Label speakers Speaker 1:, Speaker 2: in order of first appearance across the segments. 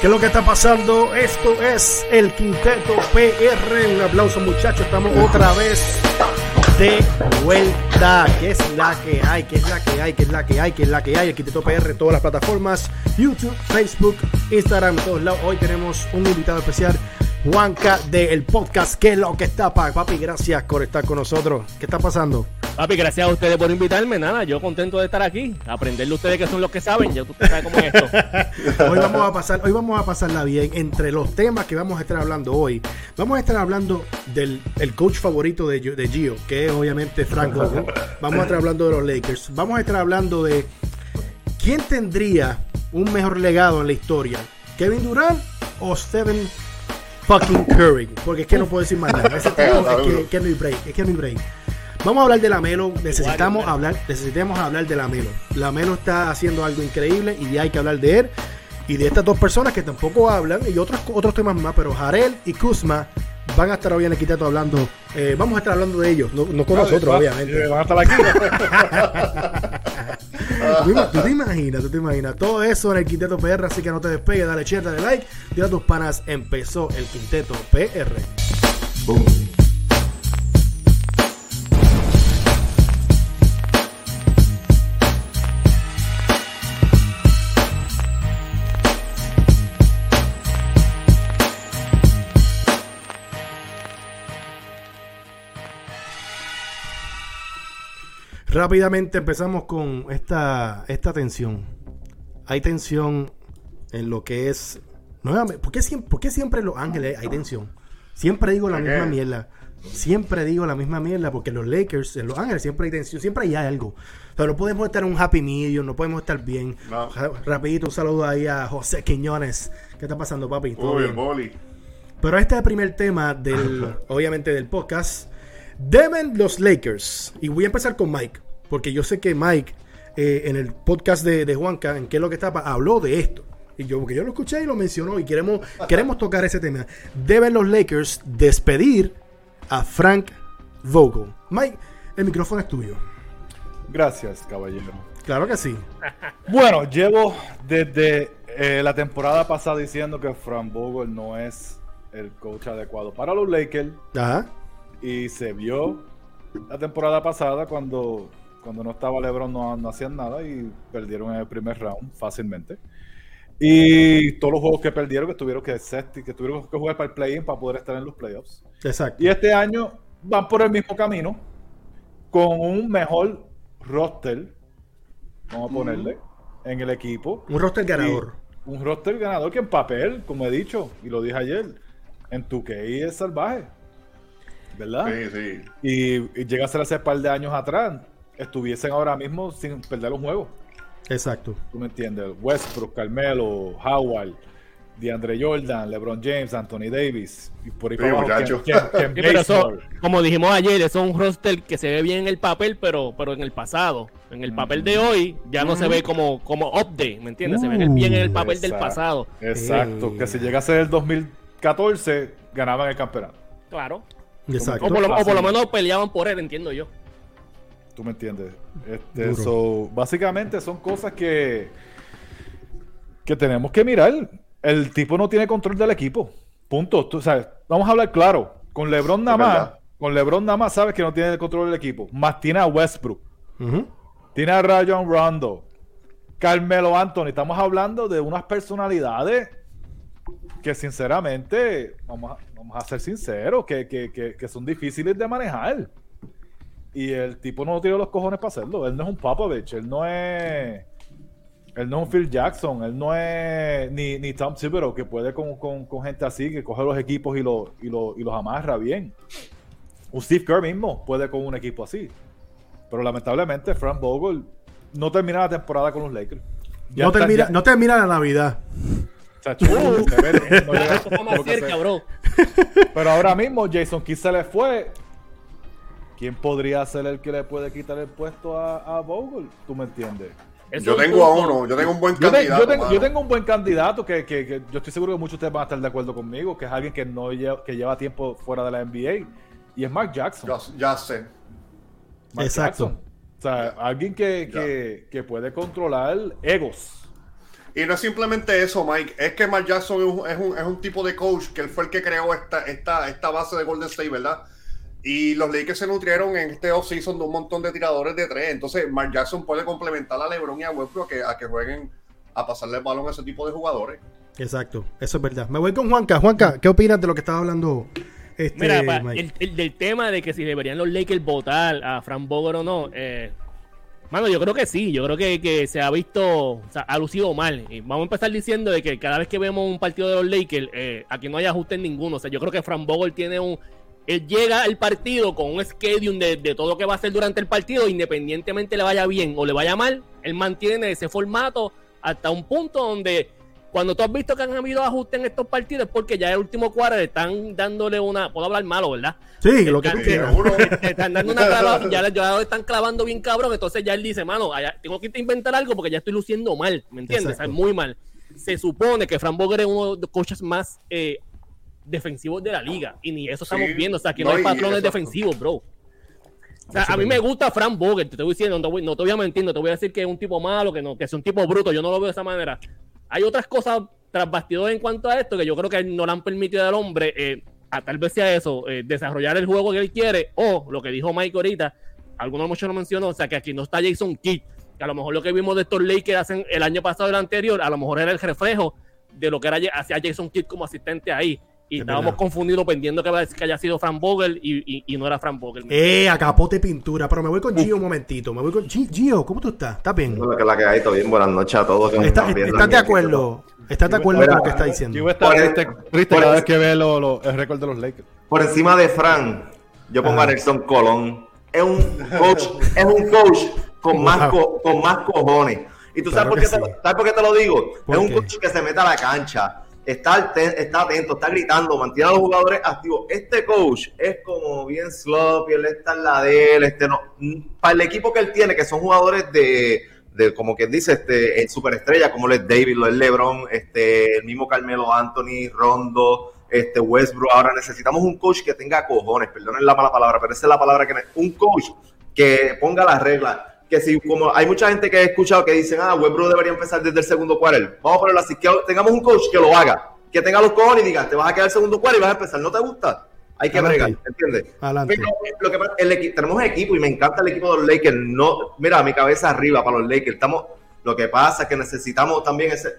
Speaker 1: ¿Qué es lo que está pasando? Esto es el Quinteto PR. Un aplauso, muchachos. Estamos otra vez de vuelta. ¿Qué es la que hay? ¿Qué es la que hay? ¿Qué es la que hay? ¿Qué es la que hay? El Quinteto PR, todas las plataformas: YouTube, Facebook, Instagram, todos lados. Hoy tenemos un invitado especial, Juanca, del podcast. ¿Qué es lo que está, papi? Gracias por estar con nosotros. ¿Qué está pasando?
Speaker 2: Papi, gracias a ustedes por invitarme. Nada, yo contento de estar aquí. Aprenderle a ustedes que son los que saben. Ya tú sabes cómo es esto.
Speaker 1: hoy vamos a pasar, hoy vamos a pasarla bien. Entre los temas que vamos a estar hablando hoy, vamos a estar hablando del el coach favorito de, de Gio, que es obviamente Frank Vogel. Vamos a estar hablando de los Lakers. Vamos a estar hablando de quién tendría un mejor legado en la historia. Kevin Durant o Stephen fucking Curry. Porque es que no puedo decir más nada. Ese es que, que no hay. Es que no hay break. Vamos a hablar de la Melo. Necesitamos hablar, necesitamos hablar de la Melo. La Melo está haciendo algo increíble y hay que hablar de él y de estas dos personas que tampoco hablan y otros otros temas más. Pero Jarel y Kuzma van a estar hoy en el Quiteto hablando. Eh, vamos a estar hablando de ellos, no, no con nosotros, obviamente.
Speaker 3: Van a estar
Speaker 1: aquí. ¿Tú te imaginas? ¿Tú te imaginas? Todo eso en el Quinteto PR, así que no te despegues, dale share, dale like, dile a tus panas, empezó el Quinteto PR. Boom. Rápidamente empezamos con esta, esta tensión. Hay tensión en lo que es. Nuevamente, ¿por qué siempre, siempre en Los Ángeles hay tensión? Siempre digo la misma mierda. Siempre digo la misma mierda porque los Lakers, en Los Ángeles, siempre hay tensión, siempre hay algo. Pero no podemos estar en un happy medium, no podemos estar bien. Rapidito, un saludo ahí a José Quiñones. ¿Qué está pasando, papi?
Speaker 3: ¿Todo bien? Boli.
Speaker 1: Pero este es el primer tema del, obviamente, del podcast. Deben los Lakers. Y voy a empezar con Mike. Porque yo sé que Mike, eh, en el podcast de, Juanca, en qué es lo que está, habló de esto. Y yo, porque yo lo escuché y lo mencionó y queremos, queremos tocar ese tema. Deben los Lakers despedir a Frank Vogel. Mike, el micrófono es tuyo.
Speaker 3: Gracias, caballero.
Speaker 1: Claro que sí.
Speaker 3: Bueno, llevo desde eh, la temporada pasada diciendo que Frank Vogel no es el coach adecuado para los Lakers. Ajá. Y se vio la temporada pasada cuando cuando no estaba LeBron no, hacían nada y perdieron en el primer round fácilmente. Y todos los juegos que perdieron, que tuvieron que, que tuvieron que jugar para el play-in para poder estar en los playoffs.
Speaker 1: Exacto.
Speaker 3: Y este año van por el mismo camino, con un mejor roster, vamos a ponerle, en el equipo.
Speaker 1: Un roster ganador.
Speaker 3: un roster ganador que en papel, como he dicho, y lo dije ayer, en tu que es salvaje. ¿Verdad?
Speaker 1: Sí, sí.
Speaker 3: Y, y llega a ser hace un par de años atrás estuviesen ahora mismo sin perder un juego.
Speaker 1: Exacto.
Speaker 3: ¿Tú me entiendes? Westbrook, Carmelo, Howard, DeAndre Jordan, LeBron James, Anthony Davis. Y por ahí
Speaker 2: como dijimos ayer, es un roster que se ve bien en el papel, pero, pero en el pasado. En el papel de hoy ya no se ve como, como update, ¿me entiendes? se ve bien en el papel del pasado.
Speaker 3: Exacto. Que si llegase el 2014, ganaban el campeonato.
Speaker 2: Claro. Exacto. o por lo menos peleaban por él, entiendo yo.
Speaker 3: ¿Tú me entiendes? Este, so, básicamente son cosas que, que tenemos que mirar. El tipo no tiene control del equipo. Punto. Tú, sabes, vamos a hablar claro. Con LeBron nada más, con LeBron nada más sabes que no tiene control del equipo. Más tiene a Westbrook. Tiene a Rayon Rondo. Carmelo Anthony. Estamos hablando de unas personalidades que sinceramente, vamos a, vamos a ser sinceros, que, que son difíciles de manejar. Y el tipo no tiene los cojones para hacerlo. Él no es un Popovich, él no es. Él no es un Phil Jackson, él no es ni, ni Tom Thibodeau, que puede con, gente así, que coge los equipos y, y, y los amarra bien. Un Steve Kerr mismo puede con un equipo así. Pero lamentablemente, Frank Vogel no termina la temporada con los Lakers.
Speaker 1: no, termina, no termina la Navidad.
Speaker 3: Pero ahora mismo Jason Kidd se le fue ¿quién podría ser el que le puede quitar el puesto a, a Vogel? ¿Tú me entiendes?
Speaker 4: yo tengo a uno, yo tengo un buen candidato.
Speaker 3: yo, tengo, un buen candidato que, yo estoy seguro que muchos de ustedes van a estar de acuerdo conmigo, que es alguien que no lleva, que lleva tiempo fuera de la NBA, y es Mark Jackson.
Speaker 4: Ya, sé.
Speaker 1: Exacto.
Speaker 3: O sea, alguien que, puede controlar egos.
Speaker 4: Y no es simplemente eso, Mike. Es que Mark Jackson es un, es un, es un tipo de coach que él fue el que creó esta, esta, esta base de Golden State, ¿verdad? Y los Lakers se nutrieron en este offseason de un montón de tiradores de tres. Entonces, Mark Jackson puede complementar a LeBron y a Westbrook a que, a que jueguen a pasarle el balón a ese tipo de jugadores.
Speaker 1: Exacto, eso es verdad. Me voy con Juanca. Juanca, ¿qué opinas de lo que estaba hablando? Este,
Speaker 2: Mira, pa, el, el, del tema de que si deberían los Lakers votar a Frank Vogel o no, eh, mano, yo creo que sí, yo creo que, que se ha visto, o sea, ha lucido mal. Y vamos a empezar diciendo de que cada vez que vemos un partido de los Lakers, eh, aquí no hay ajuste en ninguno. O sea, yo creo que Frank Vogel tiene un, él llega al partido con un schedule de, de, todo lo que va a hacer durante el partido, independientemente le vaya bien o le vaya mal, él mantiene ese formato hasta un punto donde cuando tú has visto que han habido ajustes en estos partidos es porque ya el último cuadro están dándole una, puedo hablar malo, ¿verdad?
Speaker 1: Sí, lo que tú
Speaker 2: quieras. Están dando una clavada, ya, ya lo están clavando bien cabrón, entonces ya él dice, mano, allá, tengo que inventar algo porque ya estoy luciendo mal, ¿me entiendes? O sea, muy mal. Se supone que Fran Boger es uno de los coaches más eh, defensivos de la liga. Y ni eso estamos viendo. O sea, aquí no, no hay patrones defensivos, bro. O sea, a mí me gusta Frank Vogel, te estoy diciendo, no, no, te voy a mentir, no te voy a decir que es un tipo malo, que no, que es un tipo bruto, yo no lo veo de esa manera. Hay otras cosas tras bastidores en cuanto a esto que yo creo que no le han permitido al hombre, eh, a tal vez sea eso, eh, desarrollar el juego que él quiere, o lo que dijo Mike ahorita, algunos muchos lo mencionó, o sea, que aquí no está Jason Kidd, que a lo mejor lo que vimos de estos Lakers hacen el año pasado y el anterior, a lo mejor era el reflejo de lo que era hacia Jason Kidd como asistente ahí. Y es estábamos verdad. confundidos pendiendo que, que, haya sido Frank Vogel y, y, y, no era Frank Vogel.
Speaker 1: Eh, a capote pintura. Pero me voy con Gio un momentito. Me voy con Gio, ¿cómo tú estás? ¿Estás bien?
Speaker 5: No, que la que hay, todo bien. Buenas noches a todos.
Speaker 1: Está, ¿Estás de acuerdo? ¿Estás de acuerdo con lo que está diciendo?
Speaker 3: Yo está triste, triste cada vez que ve lo, lo, el récord de los Lakers.
Speaker 5: Por encima de Frank, yo pongo a Nelson Colón. Es un coach, es un coach con, más, co, con más cojones. Y tú
Speaker 1: Claro
Speaker 5: sabes, por qué
Speaker 1: sí.
Speaker 5: te, sabes por qué te lo digo.
Speaker 1: ¿Por
Speaker 5: es un
Speaker 1: qué?
Speaker 5: coach que se mete a la cancha, está, está atento, está gritando, mantiene a los jugadores activos. Este coach es como bien sloppy, él está en la de él. Este no, para el equipo que él tiene, que son jugadores de, de como quien dice, este, en superestrella, como lo es David, lo es LeBron, este, el mismo Carmelo Anthony, Rondo, este Westbrook. Ahora necesitamos un coach que tenga cojones, perdonen la mala palabra, pero esa es la palabra que un coach que ponga las reglas. Que si, como hay mucha gente que he escuchado que dicen, ah, Westbrook debería empezar desde el segundo quarter. Vamos a ponerlo así, que tengamos un coach que lo haga, que tenga los cojones y diga, te vas a quedar el segundo quarter y vas a empezar. ¿No te gusta? Hay que bregar, ¿entiendes?
Speaker 1: Adelante.
Speaker 5: Pero lo que pasa- el tenemos equipo y me encanta el equipo de los Lakers. No, mira, mi cabeza arriba para los Lakers. Estamos, lo que pasa es que necesitamos también ese.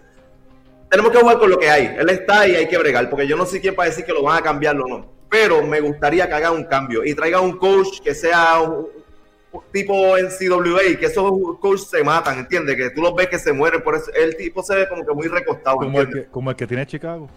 Speaker 5: Tenemos que jugar con lo que hay. Él está ahí, hay que bregar, porque yo no sé quién para decir que lo van a cambiar o no. Pero me gustaría que haga un cambio y traiga un coach que sea un, tipo NCAA, que esos coaches se matan, ¿entiendes? Que tú los ves que se mueren, por eso el tipo se ve como que muy recostado.
Speaker 3: Como el, que, como el que tiene Chicago.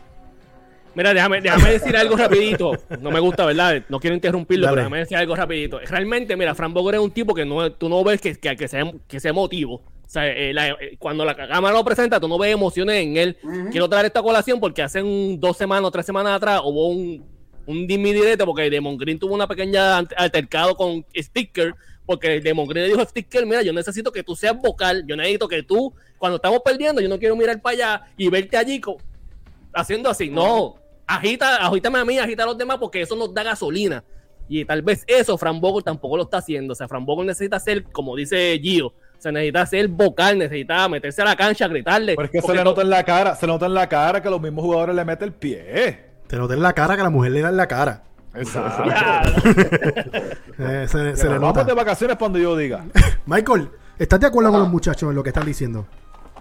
Speaker 2: Mira, déjame, déjame decir algo rapidito. No me gusta, ¿verdad? No quiero interrumpirlo,
Speaker 1: Dale.
Speaker 2: pero déjame decir algo rapidito. Realmente, mira, Frank Vogel es un tipo que no, tú no ves que, que, que sea, que sea emotivo. O sea, eh, la- eh, cuando la cámara lo presenta, tú no ves emociones en él. Quiero traer esta colación porque hace un- dos semanas o tres semanas atrás hubo un, un dimi directo porque Demon Green tuvo una pequeña altercado con Sticker. Porque Demon Green le dijo a Sticker: Mira, yo necesito que tú seas vocal. Yo necesito que tú, cuando estamos perdiendo, yo no quiero mirar para allá y verte allí haciendo así. No, agita, agítame a mí, agita a los demás porque eso nos da gasolina. Y tal vez eso Fran Vogel tampoco lo está haciendo. O sea, Fran Vogel necesita ser, como dice Gio, o sea, necesita ser vocal, necesita meterse a la cancha, gritarle.
Speaker 3: Pero es que se le nota en la cara, se le nota en la cara que los mismos jugadores le meten el pie.
Speaker 1: Te noté en la cara que la mujer le da en la cara.
Speaker 3: Exacto.
Speaker 1: Eh, se, se le
Speaker 3: Vamos
Speaker 1: nota.
Speaker 3: de vacaciones cuando yo diga.
Speaker 1: Michael, ¿estás de acuerdo con los muchachos en lo que están diciendo?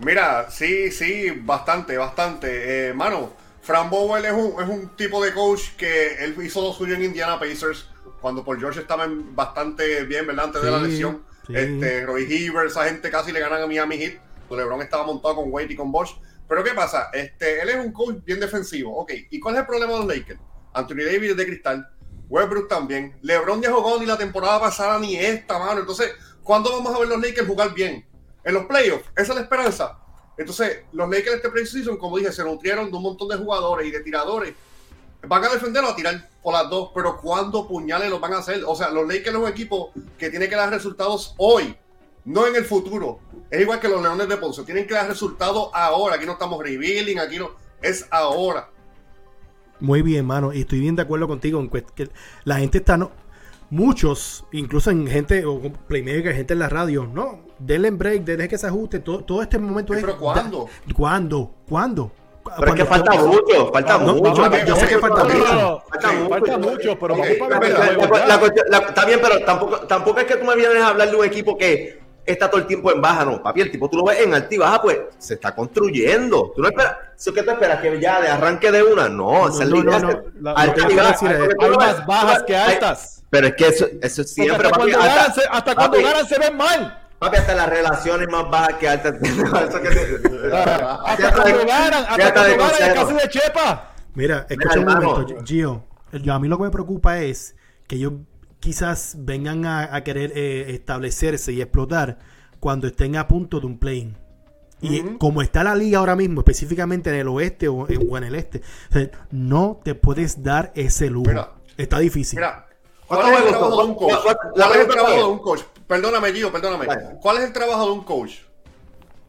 Speaker 4: Mira, sí, sí, bastante, bastante. Eh, mano, Fran Bowen es un, es un tipo de coach que él hizo lo suyo en Indiana Pacers cuando Paul George estaba bastante bien, ¿verdad? Antes de la lesión.
Speaker 1: sí.
Speaker 4: Este, Roy Hibbert, esa gente casi le ganan a Miami Heat. LeBron estaba montado con Wade y con Bosch. Pero ¿qué pasa? Este, él es un coach bien defensivo. Ok, ¿y cuál es el problema de los Lakers? Anthony Davis de cristal. Westbrook también. LeBron ya jugó ni la temporada pasada ni esta, mano. Entonces, ¿cuándo vamos a ver los Lakers jugar bien? En los playoffs. Esa es la esperanza. Entonces, los Lakers este preseason, como dije, se nutrieron de un montón de jugadores y de tiradores. Van a defender o a tirar por las dos, pero ¿cuándo puñales los van a hacer? O sea, los Lakers es un equipo que tiene que dar resultados hoy, no en el futuro. Es igual que los Leones de Ponce, tienen que dar resultados ahora. Aquí no estamos revealing, aquí no. Es ahora.
Speaker 1: Muy bien, mano. Y estoy bien de acuerdo contigo en que la gente está no. muchos, incluso en gente, o playmaker, gente en la radio, no, denle break, deje que se ajuste, todo, todo este momento es...
Speaker 4: pero ¿cuándo?
Speaker 1: da- ¿Cuándo? ¿Cuándo?
Speaker 5: Pero es que falta mucho, falta
Speaker 1: No,
Speaker 5: mucho.
Speaker 1: yo- yo sé que falta
Speaker 3: No,
Speaker 1: mucho.
Speaker 5: Falta
Speaker 3: sí,
Speaker 5: mucho.
Speaker 3: falta mucho, pero
Speaker 4: Ok,
Speaker 3: vamos para ver
Speaker 5: La- la- la- está bien, pero tampoco, tampoco es que tú me vienes a hablar de un equipo que está todo el tiempo en baja, no, papi, el tipo tú lo ves en alta y baja, pues se está construyendo. Tú no esperas, ¿eso qué tú esperas? Que ya de arranque de una, no, esa es
Speaker 1: no,
Speaker 5: la idea.
Speaker 1: no.
Speaker 3: La-
Speaker 5: alta y baja,
Speaker 3: Hay más bajas que
Speaker 5: hay-
Speaker 3: altas.
Speaker 5: Pero es que eso, eso siempre,
Speaker 3: hasta
Speaker 5: papi,
Speaker 3: cuando,
Speaker 5: hasta-
Speaker 3: ganan, se, hasta cuando
Speaker 5: papi,
Speaker 3: ganan se ven mal.
Speaker 5: papi, hasta las relaciones más bajas que altas. Eso que te-
Speaker 3: Hasta cuando ganan, hasta cuando ganan es casi de chepa.
Speaker 1: Mira, escucha un momento, Gio. Yo, a mí lo que me preocupa es que ellos quizás vengan a, a querer eh, establecerse y explotar cuando estén a punto de un play Y como está la liga ahora mismo, específicamente en el oeste o en, o en el este, o sea, no te puedes dar ese lujo.
Speaker 4: Mira.
Speaker 1: está difícil.
Speaker 4: Mira,
Speaker 5: ¿Cuántos
Speaker 4: ¿cuál es el trabajo de un coach?
Speaker 5: ¿Cuál-
Speaker 4: ¿Cuál
Speaker 5: la
Speaker 4: es el
Speaker 5: pregunta
Speaker 4: trabajo
Speaker 5: es?
Speaker 4: de un coach? Perdóname, Gio, perdóname.
Speaker 5: Vale.
Speaker 4: ¿Cuál es el trabajo de un coach?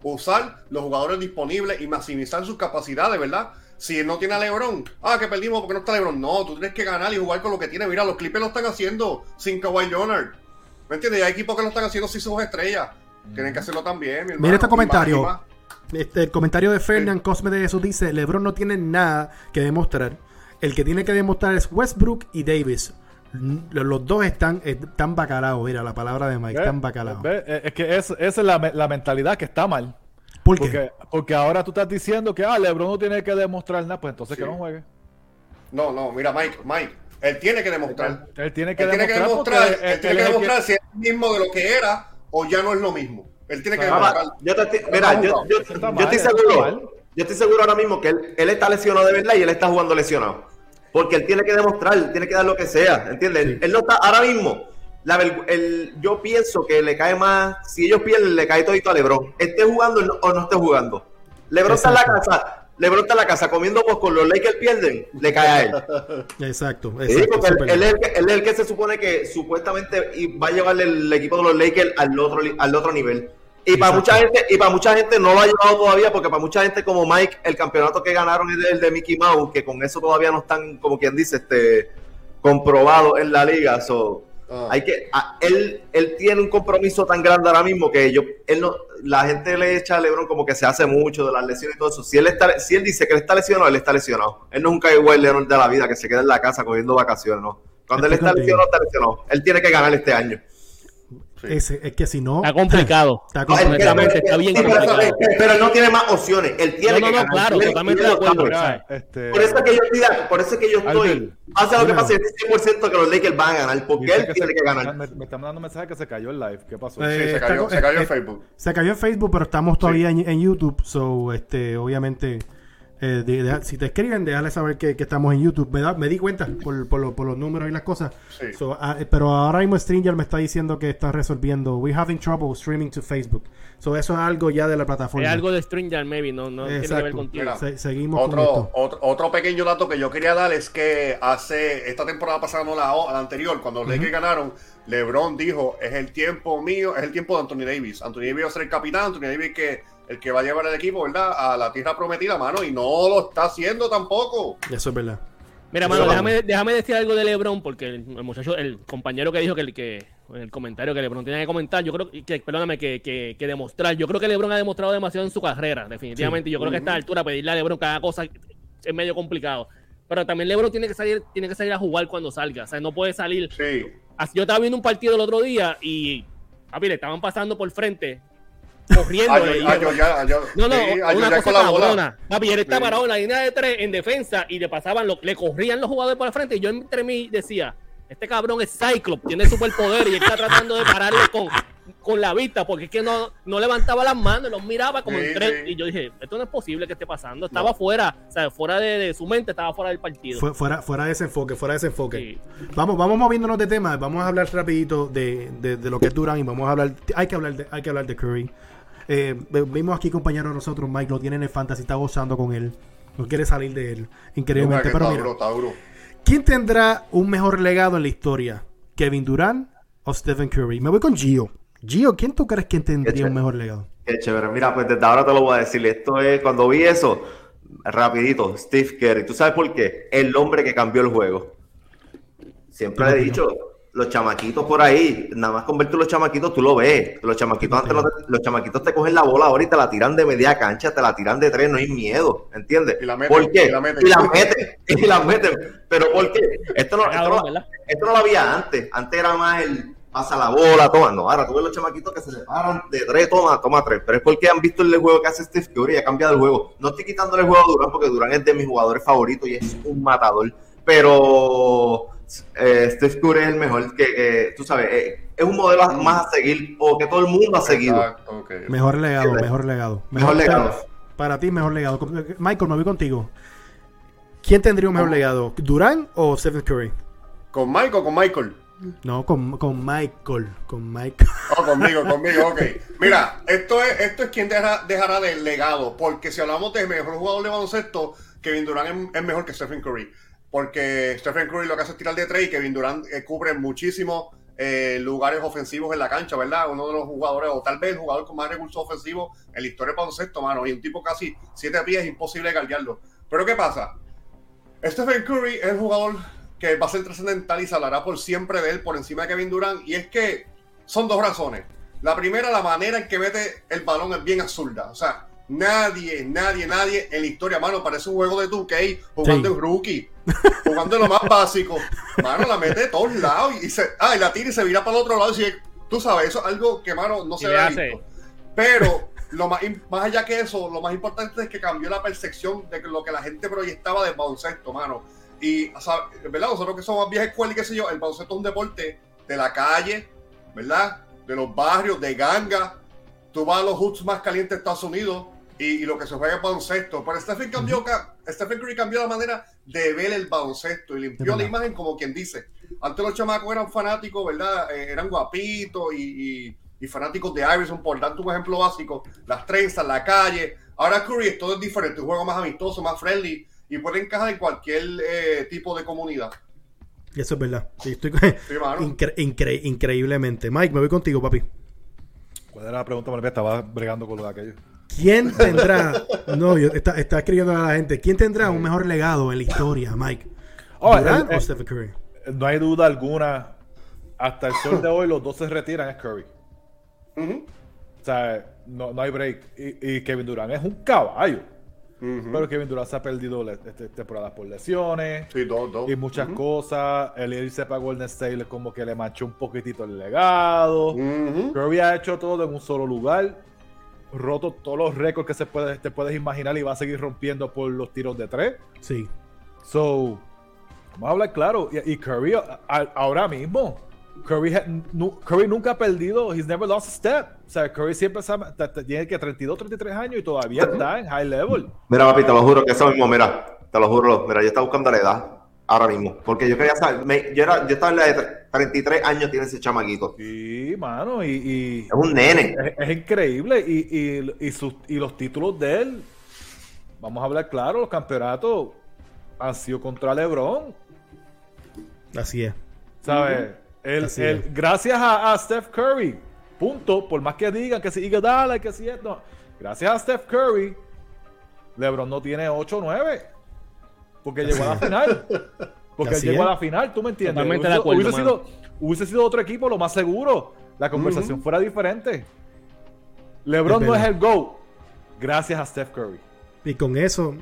Speaker 4: Usar los jugadores disponibles y maximizar sus capacidades, ¿verdad? Si no tiene a LeBron, ah, que perdimos porque no está LeBron. No, tú tienes que ganar y jugar con lo que tiene. Mira, los Clippers lo están haciendo sin Kawhi Leonard. ¿Me entiendes? Y hay equipos que lo están haciendo sin sus estrellas. Tienen que hacerlo también, mi hermano.
Speaker 1: Mira este comentario.
Speaker 4: más.
Speaker 1: Este, el comentario de Fernán Cosme de Jesús dice: LeBron no tiene nada que demostrar. El que tiene que demostrar es Westbrook y Davis. Los dos están, están bacalaos. Mira la palabra de Mike,
Speaker 3: ¿Ve?
Speaker 1: están bacalaos.
Speaker 3: Eh, Es que es- esa es la, la mentalidad que está mal.
Speaker 1: ¿Por qué?
Speaker 3: Porque, porque ahora tú estás diciendo que ah, LeBron no tiene que demostrar nada, pues entonces
Speaker 4: Sí.
Speaker 3: que no juegue.
Speaker 4: No, no, mira, Mike, Mike. Él tiene que demostrar.
Speaker 3: Él tiene que
Speaker 4: Él tiene que
Speaker 3: demostrar.
Speaker 4: demostrar, él
Speaker 3: él-
Speaker 4: tiene que demostrar si es el mismo de lo que era o ya no es lo mismo. Él tiene que demostrar.
Speaker 5: yo te estoy- mira, yo, yo- yo
Speaker 3: mal,
Speaker 5: estoy seguro, yo estoy seguro ahora mismo que él, él está lesionado de verdad y él está jugando lesionado. Porque él tiene que demostrar, él tiene que dar lo que sea, ¿entiendes? Él no está, ahora mismo, la el- yo pienso que le cae más, si ellos pierden, le cae todito a Lebron. Esté jugando o no esté jugando. Lebron está en la casa, Lebron está en la casa comiendo pues con los Lakers pierden, le cae a él.
Speaker 1: Exacto,
Speaker 5: Sí,
Speaker 1: exacto.
Speaker 5: porque él, es el que, él es el que se supone que supuestamente va a llevar el equipo de los Lakers al otro, al otro nivel. Y para mucha gente, y para mucha gente no lo ha llevado todavía, porque para mucha gente como Mike, el campeonato que ganaron es el de Mickey Mouse, que con eso todavía no están, como quien dice, este comprobado en la liga. So,
Speaker 4: Ah.
Speaker 5: hay que, a- él, él tiene un compromiso tan grande ahora mismo que yo, él no, la gente le echa a LeBron como que se hace mucho de las lesiones y todo eso. Si él está, si él dice que él está lesionado, él está lesionado. Él no es un Kawhi Leonard de la vida que se queda en la casa cogiendo vacaciones, no. Cuando él está
Speaker 1: contigo.
Speaker 5: lesionado, está lesionado. Él tiene que ganar este año.
Speaker 1: Es, es que si no.
Speaker 2: Está complicado.
Speaker 1: Está
Speaker 5: No,
Speaker 1: complicado.
Speaker 2: Honestamente, está bien
Speaker 5: sí, pero,
Speaker 2: complicado.
Speaker 5: eso- pero él no tiene más opciones. Él tiene
Speaker 2: No, no,
Speaker 5: que
Speaker 2: no, claro,
Speaker 5: Él-
Speaker 2: totalmente de acuerdo.
Speaker 3: Mira, este,
Speaker 5: Por eso es que yo estoy, por eso es que yo estoy, hace lo que pase, estoy 100% que los Lakers van a ganar, porque él
Speaker 3: que
Speaker 5: tiene
Speaker 3: se-
Speaker 5: que ganar.
Speaker 3: Me, me están mandando mensaje que se cayó el live. ¿Qué pasó?
Speaker 1: Eh,
Speaker 4: Sí, se
Speaker 1: está
Speaker 4: cayó,
Speaker 1: co-
Speaker 4: se cayó
Speaker 1: eh,
Speaker 4: en Facebook.
Speaker 1: Se cayó en Facebook, pero estamos todavía en, en YouTube. So, este, obviamente, eh, de- de- si te escriben, déjale saber que, que estamos en YouTube. Me, da- me di cuenta por, por, lo- por los números y las cosas.
Speaker 4: Sí.
Speaker 1: So, ah, eh, pero ahora mismo Stringer me está diciendo que está resolviendo. We're having trouble streaming to Facebook. So, eso es algo ya de la plataforma.
Speaker 2: Es algo de Stranger, maybe, no, no tiene que ver contigo.
Speaker 1: Se- seguimos con
Speaker 4: Otro,
Speaker 1: esto.
Speaker 4: otro, otro pequeño dato que yo quería dar es que hace esta temporada pasada, no la, o- la anterior, cuando los Lakers ganaron, LeBron dijo, es el tiempo mío, es el tiempo de Anthony Davis. Anthony Davis va a ser el capitán, Anthony Davis que el que va a llevar el equipo, ¿verdad? A la tierra prometida, mano, y no lo está haciendo tampoco.
Speaker 1: Eso es verdad.
Speaker 2: Mira, mano, déjame, déjame decir algo de LeBron, porque el, el muchacho, el compañero que dijo que, el- que en el comentario que LeBron tenía que comentar, yo creo que, perdóname, que, que, que demostrar. Yo creo que LeBron ha demostrado demasiado en su carrera, definitivamente. Yo creo que a esta altura pedirle a LeBron cada cosa es medio complicado. Pero también LeBron tiene que salir, tiene que salir a jugar cuando salga. O sea, no puede salir.
Speaker 4: Sí.
Speaker 2: Yo estaba viendo un partido el otro día y, papi, le estaban pasando por frente, corriendo.
Speaker 4: Ah, ah, yo ya- ah, yo-
Speaker 2: no, no, una cosa cabrona. Papi, él está
Speaker 4: Sí.
Speaker 2: parado en la línea de tres en defensa y le pasaban, lo, le corrían los jugadores por el frente. Y yo entre mí decía, este cabrón es Cyclops, tiene superpoder y está tratando de pararle con, con la vista porque es que no, no levantaba las manos, los miraba como
Speaker 4: Sí,
Speaker 2: en tres.
Speaker 4: sí.
Speaker 2: Y yo dije, esto no es posible que esté pasando. Estaba fuera, o sea, fuera de, de su mente, estaba fuera del partido.
Speaker 1: Fue- fuera, fuera de ese enfoque, fuera de ese enfoque.
Speaker 2: Sí.
Speaker 1: Vamos, vamos moviéndonos de tema. Vamos a hablar rapidito de, de, de lo que es Durán y vamos a hablar. Hay que hablar de, hay que hablar de Curry. Eh, vimos aquí compañero de nosotros, Mike, lo tiene en el fantasy, está gozando con él. No quiere salir de él. Increíblemente. Pero
Speaker 4: está
Speaker 1: mira,
Speaker 4: duro, está duro.
Speaker 1: ¿quién tendrá un mejor legado en la historia? ¿Kevin Durán o Stephen Curry? Me voy con Gio. Gio, ¿quién tú crees que tendría un mejor legado?
Speaker 5: Qué chévere. Mira, pues desde ahora te lo voy a decir. Esto es, cuando vi eso, rapidito, Steve Kerr. ¿Tú sabes por qué? El hombre que cambió el juego. Siempre he dicho, los chamaquitos por ahí, nada más convertir los chamaquitos, tú lo ves. Los chamaquitos antes no te- los chamaquitos te cogen la bola ahora y te la tiran de media cancha, te la tiran de tres, no hay miedo, ¿entiendes?
Speaker 4: Y la meten,
Speaker 5: ¿Por qué?
Speaker 4: y la meten.
Speaker 5: Y la meten, y la meten. Pero ¿por qué? Esto no, esto no lo había antes. Antes era más el pasa la bola, toma. No, ahora tú ves los chamaquitos que se separan de tres, toma, toma tres. Pero es porque han visto el juego que hace Steve Curry y ha cambiado el juego. No estoy quitándole el juego a Durán porque Durán es de mis jugadores favoritos y es un matador. Pero eh, Steve Curry es el mejor que, que, tú sabes, eh, es un modelo más a seguir o que todo el mundo ha seguido.
Speaker 4: Exacto.
Speaker 1: Mejor legado,
Speaker 5: Sí,
Speaker 1: mejor legado.
Speaker 5: Mejor legado.
Speaker 1: Para ti, mejor legado. Michael, me voy contigo. ¿Quién tendría un mejor legado? ¿Durán o Stephen Curry?
Speaker 4: ¿Con Mike o con Michael?
Speaker 1: No, con, con Michael. Con Michael.
Speaker 4: Oh, conmigo, conmigo, ok. Mira, esto es, esto es quien dejará, dejará del legado, porque si hablamos de mejor jugador de baloncesto, Kevin Durant es, es mejor que Stephen Curry. Porque Stephen Curry lo que hace es tirar de tres y Kevin Durant eh, cubre muchísimos eh, lugares ofensivos en la cancha, ¿verdad? Uno de los jugadores, o tal vez el jugador con más recursos ofensivos en la historia del baloncesto, mano. Y un tipo casi siete pies, es imposible guardiarlo. Pero ¿qué pasa? Stephen Curry es el jugador que va a ser trascendental y se hablará por siempre de él por encima de Kevin Durant. Y es que son dos razones. La primera, la manera en que mete el balón es bien absurda. O sea, nadie, nadie, nadie en la historia, mano, parece un juego de 2K jugando
Speaker 1: Sí.
Speaker 4: en rookie, jugando en lo más básico. Mano, la mete de todos lados y, se, ah, y la tira y se vira para el otro lado. Y sigue- tú sabes, eso es algo que, mano, no se ve visto. Pero lo más, más allá que eso, lo más importante es que cambió la percepción de que lo que la gente proyectaba del baloncesto, mano. Y, o sea, ¿verdad? Nosotros que somos vieja escuela y qué sé yo, el baloncesto es un deporte de la calle, ¿verdad? De los barrios, de ganga. Tú vas a los hoods más calientes de Estados Unidos y, y lo que se juega es baloncesto. Pero Stephen, cambió, ca- Stephen Curry cambió la manera de ver el baloncesto y limpió la imagen como quien dice. Antes los chamacos eran fanáticos, ¿verdad? Eh, eran guapitos y, y- y fanáticos de Iverson, por darte un ejemplo básico, las trenzas, la calle. Ahora Curry es todo es diferente, un juego más amistoso, más friendly y puede encajar en cualquier eh, tipo de comunidad.
Speaker 1: Y eso es verdad. Sí, estoy
Speaker 4: Sí,
Speaker 1: incre- incre- increíblemente. Mike, me voy contigo, papi.
Speaker 3: ¿Cuál era la pregunta? Estaba bregando con lo de aquello.
Speaker 1: ¿Quién tendrá. no, yo, está, está escribiendo a la gente. ¿Quién tendrá un mejor legado en la historia, Mike?
Speaker 3: Oh,
Speaker 1: ¿Durant o Stephen Curry?
Speaker 3: No hay duda alguna. Hasta el sol de hoy, los dos se retiran, es Curry. O sea, no, no hay break. Y, y Kevin Durant es un caballo. Pero Kevin Durant se ha perdido este, temporadas por lesiones
Speaker 4: Sí, dos, dos.
Speaker 3: y muchas
Speaker 4: Ujú.
Speaker 3: cosas. El irse para Golden State como que le manchó un poquitito el legado. Curry ha hecho todo en un solo lugar. Roto todos los récords que se puede, te puedes imaginar y va a seguir rompiendo por los tiros de tres.
Speaker 1: Sí.
Speaker 3: So, vamos a hablar claro. Y, y Curry, a- a- ahora mismo, Curry, ha- nu- Curry nunca ha perdido. He's never lost a step. O sea, Curry siempre se tiene que 32, 33 años y todavía está en high level.
Speaker 5: Mira, papi, te lo juro que eso mismo, mira, te lo juro, mira, yo estaba buscando la edad ahora mismo, porque yo quería saber, me- yo, era, yo estaba en la de tre- 33 años tiene ese chamaquito,
Speaker 3: Sí, mano, y, y
Speaker 5: es un nene.
Speaker 3: es, es increíble. Y, y, y, sus- y los títulos de él, vamos a hablar claro, los campeonatos han sido contra LeBron.
Speaker 1: Así es.
Speaker 3: ¿Sabes?
Speaker 1: Así
Speaker 3: él-
Speaker 1: es.
Speaker 3: gracias a, a Steph Curry, punto, por más que digan que si Iguodala, que si esto, gracias a Steph Curry, LeBron no tiene 8 o 9, porque llegó a la final. Porque él llegó a la final, ¿tú me entiendes?
Speaker 2: Totalmente de
Speaker 3: Hubiese-
Speaker 2: acuerdo,
Speaker 3: hubiese,
Speaker 2: mano.
Speaker 3: sido, hubiese sido otro equipo, lo más seguro. La conversación fuera diferente. LeBron no es el GOAT, gracias a Steph Curry.
Speaker 1: Y con eso,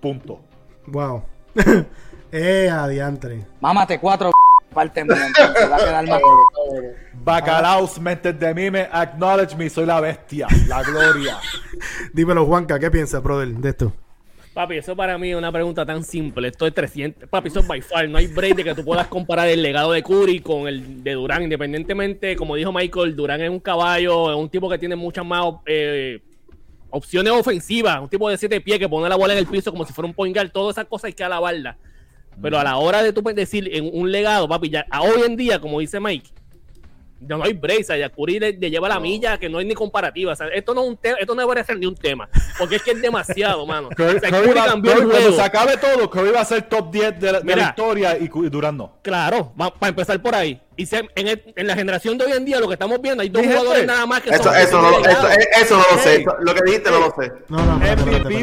Speaker 3: Punto.
Speaker 1: wow. eh, adiantre.
Speaker 6: Mámate cuatro parte mía, entonces va a quedar más.
Speaker 3: Bacalaos, mentes de mí, me acknowledge me, soy la bestia, la gloria.
Speaker 1: Dímelo, Juanca, ¿qué piensas, brother, de esto?
Speaker 2: Papi, eso para mí es una pregunta tan simple. Esto es 300. Papi, eso es by far. No hay break de que tú puedas comparar el legado de Curry con el de Durán. Independientemente, como dijo Michael, Durán es un caballo, es un tipo que tiene muchas más eh, opciones ofensivas. Un tipo de siete pies que pone la bola en el piso como si fuera un point. Todas esas cosas hay que alabarla. Pero a la hora de tú decir en un legado, papi, ya hoy en día, como dice Mike, no hay break, o sea, ya Curry le, le lleva la milla que no hay ni comparativa. O sea, esto no es un tema, esto no debería ser ni un tema, porque es que es demasiado, mano.
Speaker 3: Curry,
Speaker 2: O sea,
Speaker 3: Curry
Speaker 2: Curry
Speaker 3: va-
Speaker 2: cambió el
Speaker 3: Curry, cuando se acabe todo, Curry va a ser top 10 de la, de la
Speaker 2: Mira.
Speaker 3: historia y, y Durant no.
Speaker 2: Claro, para empezar por ahí. Y si en, el- en la generación de hoy en día, lo que estamos viendo, hay dos jugadores nada más que
Speaker 5: Eso,
Speaker 2: son
Speaker 5: eso, no, lo- eso, eso no lo sé,
Speaker 3: Hey.
Speaker 5: lo que dijiste no lo sé.
Speaker 1: No, no,
Speaker 3: MVP.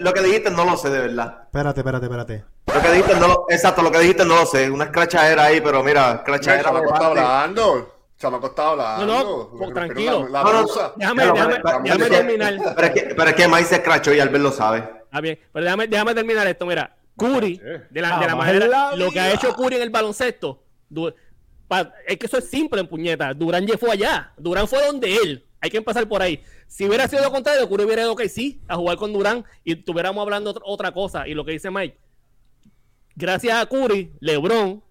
Speaker 5: Lo que, dijiste no lo sé de verdad.
Speaker 1: espérate, espérate, espérate.
Speaker 5: Lo que dijiste, no lo- exacto, lo que dijiste no lo sé. Una escrachadera ahí, pero mira, escrachadera.
Speaker 4: chamaco
Speaker 5: por
Speaker 4: está hablando. Chamaco está hablando.
Speaker 2: No, no, tranquilo.
Speaker 4: La,
Speaker 5: No,
Speaker 4: la
Speaker 5: no,
Speaker 4: blusa.
Speaker 2: Déjame,
Speaker 5: Pero,
Speaker 2: déjame,
Speaker 5: pero,
Speaker 2: déjame
Speaker 5: pero-
Speaker 2: terminar.
Speaker 5: Pero es que, pero es que Mike se escrachó y Albert lo sabe.
Speaker 2: Está bien, pero déjame, déjame terminar esto. Mira, Curry, de la, de la manera,
Speaker 3: la
Speaker 2: lo que ha hecho Curry en el baloncesto, du- pa- es que eso es simple en puñeta. Durán ya fue allá. Durán fue donde él. Hay que empezar por ahí. Si hubiera sido lo contrario, Curry hubiera ido que sí a jugar con Durán y estuviéramos hablando otra- otra cosa. Y lo que dice Mike, gracias a Curry, LeBron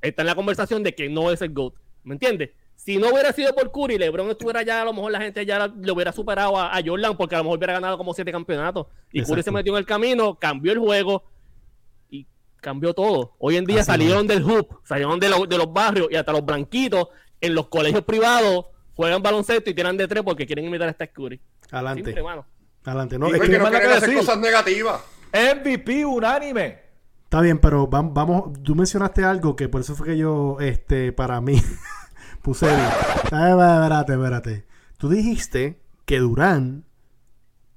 Speaker 2: está en la conversación de que no es el GOAT. ¿Me entiendes? Si no hubiera sido por Curry, LeBron estuviera ya, a lo mejor la gente ya le hubiera superado a, a Jordan porque a lo mejor hubiera ganado como siete campeonatos. Y Curry
Speaker 1: Exacto.
Speaker 2: se metió en el camino, cambió el juego cambió todo. Hoy en día
Speaker 1: Así
Speaker 2: salieron del hoop, salieron de, los- de los barrios y hasta los blanquitos en los colegios privados juegan baloncesto y tiran de tres porque quieren imitar a Steph Curry.
Speaker 1: Adelante.
Speaker 2: Simple, mano.
Speaker 1: Adelante. No, es
Speaker 4: que
Speaker 1: que-
Speaker 4: no quieren
Speaker 3: que
Speaker 4: hacer
Speaker 3: decir.
Speaker 4: cosas negativas.
Speaker 3: MVP unánime.
Speaker 1: Está bien, pero vam- vamos, tú mencionaste algo que por eso fue que yo, este, para mí, puse bien. Espérate, espérate. Tú dijiste que Durán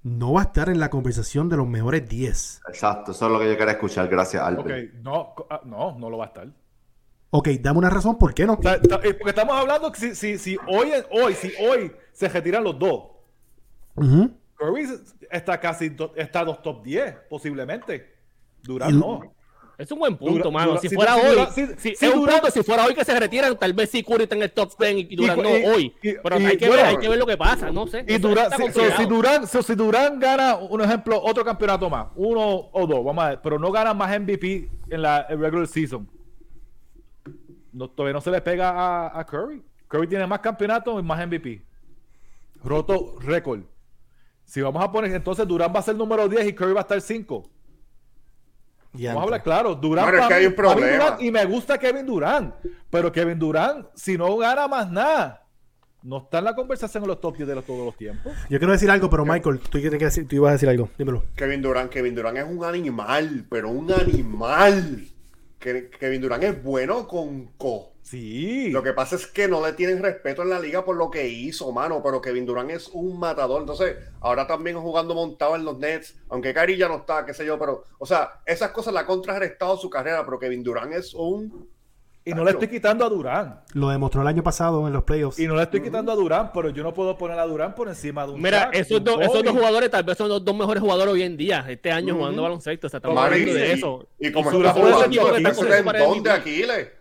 Speaker 1: no va a estar en la conversación de los mejores 10.
Speaker 5: Exacto, eso es lo que yo quería escuchar. Gracias,
Speaker 3: Ok,
Speaker 5: Albert.
Speaker 3: no, co- ah, no, no lo va a estar.
Speaker 1: Ok, dame una razón, ¿por qué no?
Speaker 3: O sea, ta- eh, porque estamos hablando que si, si, si hoy, hoy, si hoy se retiran los dos,
Speaker 1: Ujú.
Speaker 3: Curry está casi, do- está dos top 10, posiblemente.
Speaker 1: Y-
Speaker 3: Durán no.
Speaker 2: Es un buen punto,
Speaker 3: Dura-
Speaker 2: mano.
Speaker 3: Dura-
Speaker 2: si
Speaker 3: si-
Speaker 2: fuera
Speaker 3: si
Speaker 2: hoy,
Speaker 3: si-
Speaker 2: es un punto, si fuera hoy que se retiran, tal vez sí Curry está en el top 10 y Durán no hoy. Pero
Speaker 3: y-
Speaker 2: hay, que
Speaker 3: bueno,
Speaker 2: ver, hay que ver lo que pasa, no sé.
Speaker 3: Y Durán, si, Durán, si Durán gana, un ejemplo, otro campeonato más, uno o dos, vamos a ver, pero no gana más MVP en la en regular season. No, todavía no se le pega a, a Curry. Curry tiene más campeonatos y más MVP. Roto récord. Si vamos a poner, entonces Durán va a ser número 10 y Curry va a estar 5. Vamos a hablar claro. Durán,
Speaker 4: Bueno, es que hay un problema.
Speaker 3: Durán- y me gusta Kevin Durán. Pero Kevin Durán, si no gana más nada, no está en la conversación en los top 10 de los, todos los tiempos.
Speaker 1: Yo quiero decir algo, pero Michael, tú, tienes que decir, tú ibas a decir algo. Dímelo.
Speaker 4: Kevin Durant, Kevin Durant es un animal, pero un animal. Que- Kevin Durant es bueno con co.
Speaker 3: Sí.
Speaker 4: Lo que pasa es que no le tienen respeto en la liga por lo que hizo, mano. Pero Kevin Durant es un matador. Entonces, ahora también jugando montado en los Nets. Aunque Kyrie ya no está, qué sé yo. Pero, o sea, esas cosas la ha contrarrestado su carrera. Pero Kevin Durant es un.
Speaker 3: Y no le estoy quitando a Durán.
Speaker 1: Lo demostró el año pasado en los playoffs.
Speaker 3: Y no le estoy quitando a Durán, pero yo no puedo poner a Durán por encima de un
Speaker 2: Mira, esos, dos, esos dos jugadores tal vez son los dos mejores jugadores hoy en día, este año jugando baloncesto. O sea, estamos hablando de
Speaker 4: y-
Speaker 2: eso.
Speaker 4: Y, como
Speaker 3: Y puede ser
Speaker 4: tendón de. Aquiles.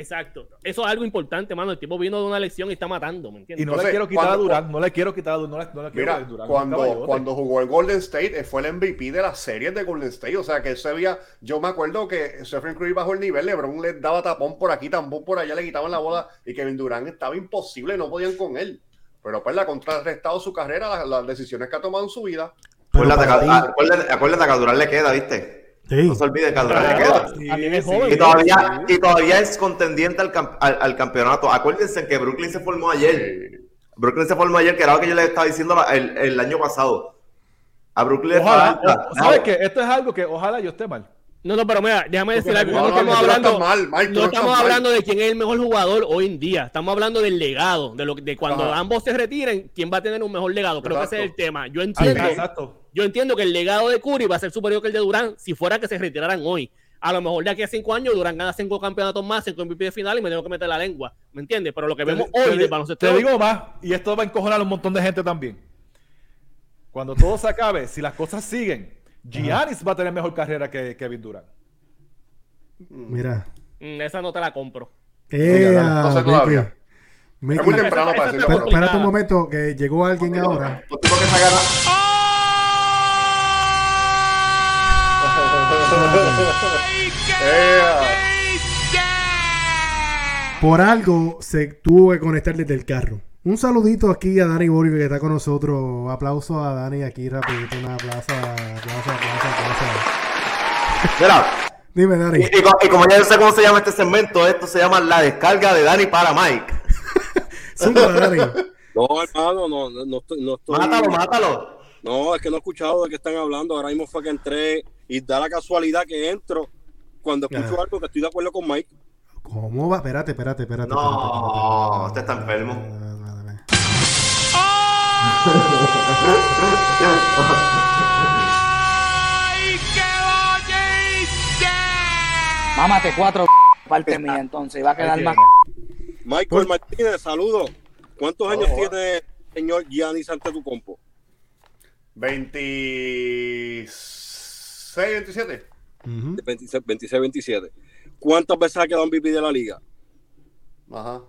Speaker 2: Exacto. Eso es algo importante, mano. El tipo vino de una lección y está matando, ¿me entiendes?
Speaker 3: Y no le quiero quitar a Durán, no le quiero quitar a Durán, no le, no le quiero
Speaker 4: Mira,
Speaker 3: Durán
Speaker 4: cuando, cuando jugó el Golden State, fue el MVP de las series de Golden State. O sea, que él se veía. Yo me acuerdo que Stephen Curry bajó el nivel, LeBron le daba tapón por aquí, tapón por allá, le quitaban la bola y Kevin Durant estaba imposible, no podían con él. Pero pues le ha contrarrestado su carrera, las, las decisiones que ha tomado en su vida.
Speaker 5: Acuérdate,
Speaker 1: para
Speaker 5: que-
Speaker 1: ti-
Speaker 5: acuérdate, acuérdate que a Durán le queda, ¿viste?
Speaker 1: Sí.
Speaker 5: No se olviden que queda.
Speaker 3: Sí, sí.
Speaker 2: joven.
Speaker 5: Y todavía, y todavía es contendiente al, cam- al- al campeonato. Acuérdense que Brooklyn se formó ayer. Brooklyn se formó ayer, que era lo que yo le estaba diciendo la- el, el año pasado. A Brooklyn le
Speaker 3: Ojalá,
Speaker 5: falta.
Speaker 3: o- ¿sabes qué? Esto es algo que ojalá yo esté mal.
Speaker 2: No, no, pero mira, déjame decir algo.
Speaker 4: no,
Speaker 2: No, estamos hablando,
Speaker 4: mal, Mike,
Speaker 2: no estamos hablando de quién es el mejor jugador hoy en día. Estamos hablando del legado, de lo de cuando
Speaker 4: Ajá.
Speaker 2: ambos se retiren, quién va a tener un mejor legado. Creo que ese es el tema. Yo entiendo,
Speaker 3: Exacto.
Speaker 2: yo entiendo que el legado de Curry va a ser superior que el de Durán si fuera que se retiraran hoy. A lo mejor de aquí a cinco años Durán gana cinco campeonatos más, cinco MVP de final y me tengo que meter la lengua. ¿Me entiendes? Pero lo que vemos
Speaker 3: Te-
Speaker 2: hoy
Speaker 3: te-
Speaker 2: del baloncesto
Speaker 3: Te digo más, y esto va a encojonar a un montón de gente también. Cuando todo se acabe, si las cosas siguen, Giannis va a tener mejor carrera que Kevin Durant.
Speaker 1: Mira.
Speaker 2: mm, esa no te la compro.
Speaker 1: Eh,
Speaker 4: no sé todavía.
Speaker 1: Mickey. Mickey.
Speaker 4: Es muy temprano para decirlo. pero-
Speaker 1: Espérate un momento, que llegó alguien ahora.
Speaker 5: Los tipos que.
Speaker 1: Por algo se tuvo que conectar desde el carro. Un saludito aquí a Dani Borio que está con nosotros. Aplauso a Dani aquí rapidito. Un aplauso, aplauso, aplauso, aplauso.
Speaker 5: Mira,
Speaker 1: Dime, Dani.
Speaker 5: y, y co- y como ya yo sé cómo se llama este segmento, esto se llama la descarga de Dani para Mike.
Speaker 1: Zumba, Dani.
Speaker 7: No, hermano, no, no, no estoy, no estoy-
Speaker 5: Mátalo, mátalo.
Speaker 7: No, es que no he escuchado de qué están hablando. Ahora mismo fue que entré y da la casualidad que entro cuando escucho algo que estoy de acuerdo con Mike.
Speaker 1: ¿Cómo va? Espérate, espérate, espérate.
Speaker 5: No, este está enfermo.
Speaker 6: Mámate cuatro parte mía, entonces. Va a quedar más.
Speaker 7: Michael Martínez, saludos. ¿Cuántos años tiene el señor Giannis Antetokounmpo?
Speaker 4: 26, 27.
Speaker 1: Ujú.
Speaker 7: 26, 26, 27. ¿Cuántas veces ha quedado MVP de la liga?
Speaker 4: Ajá.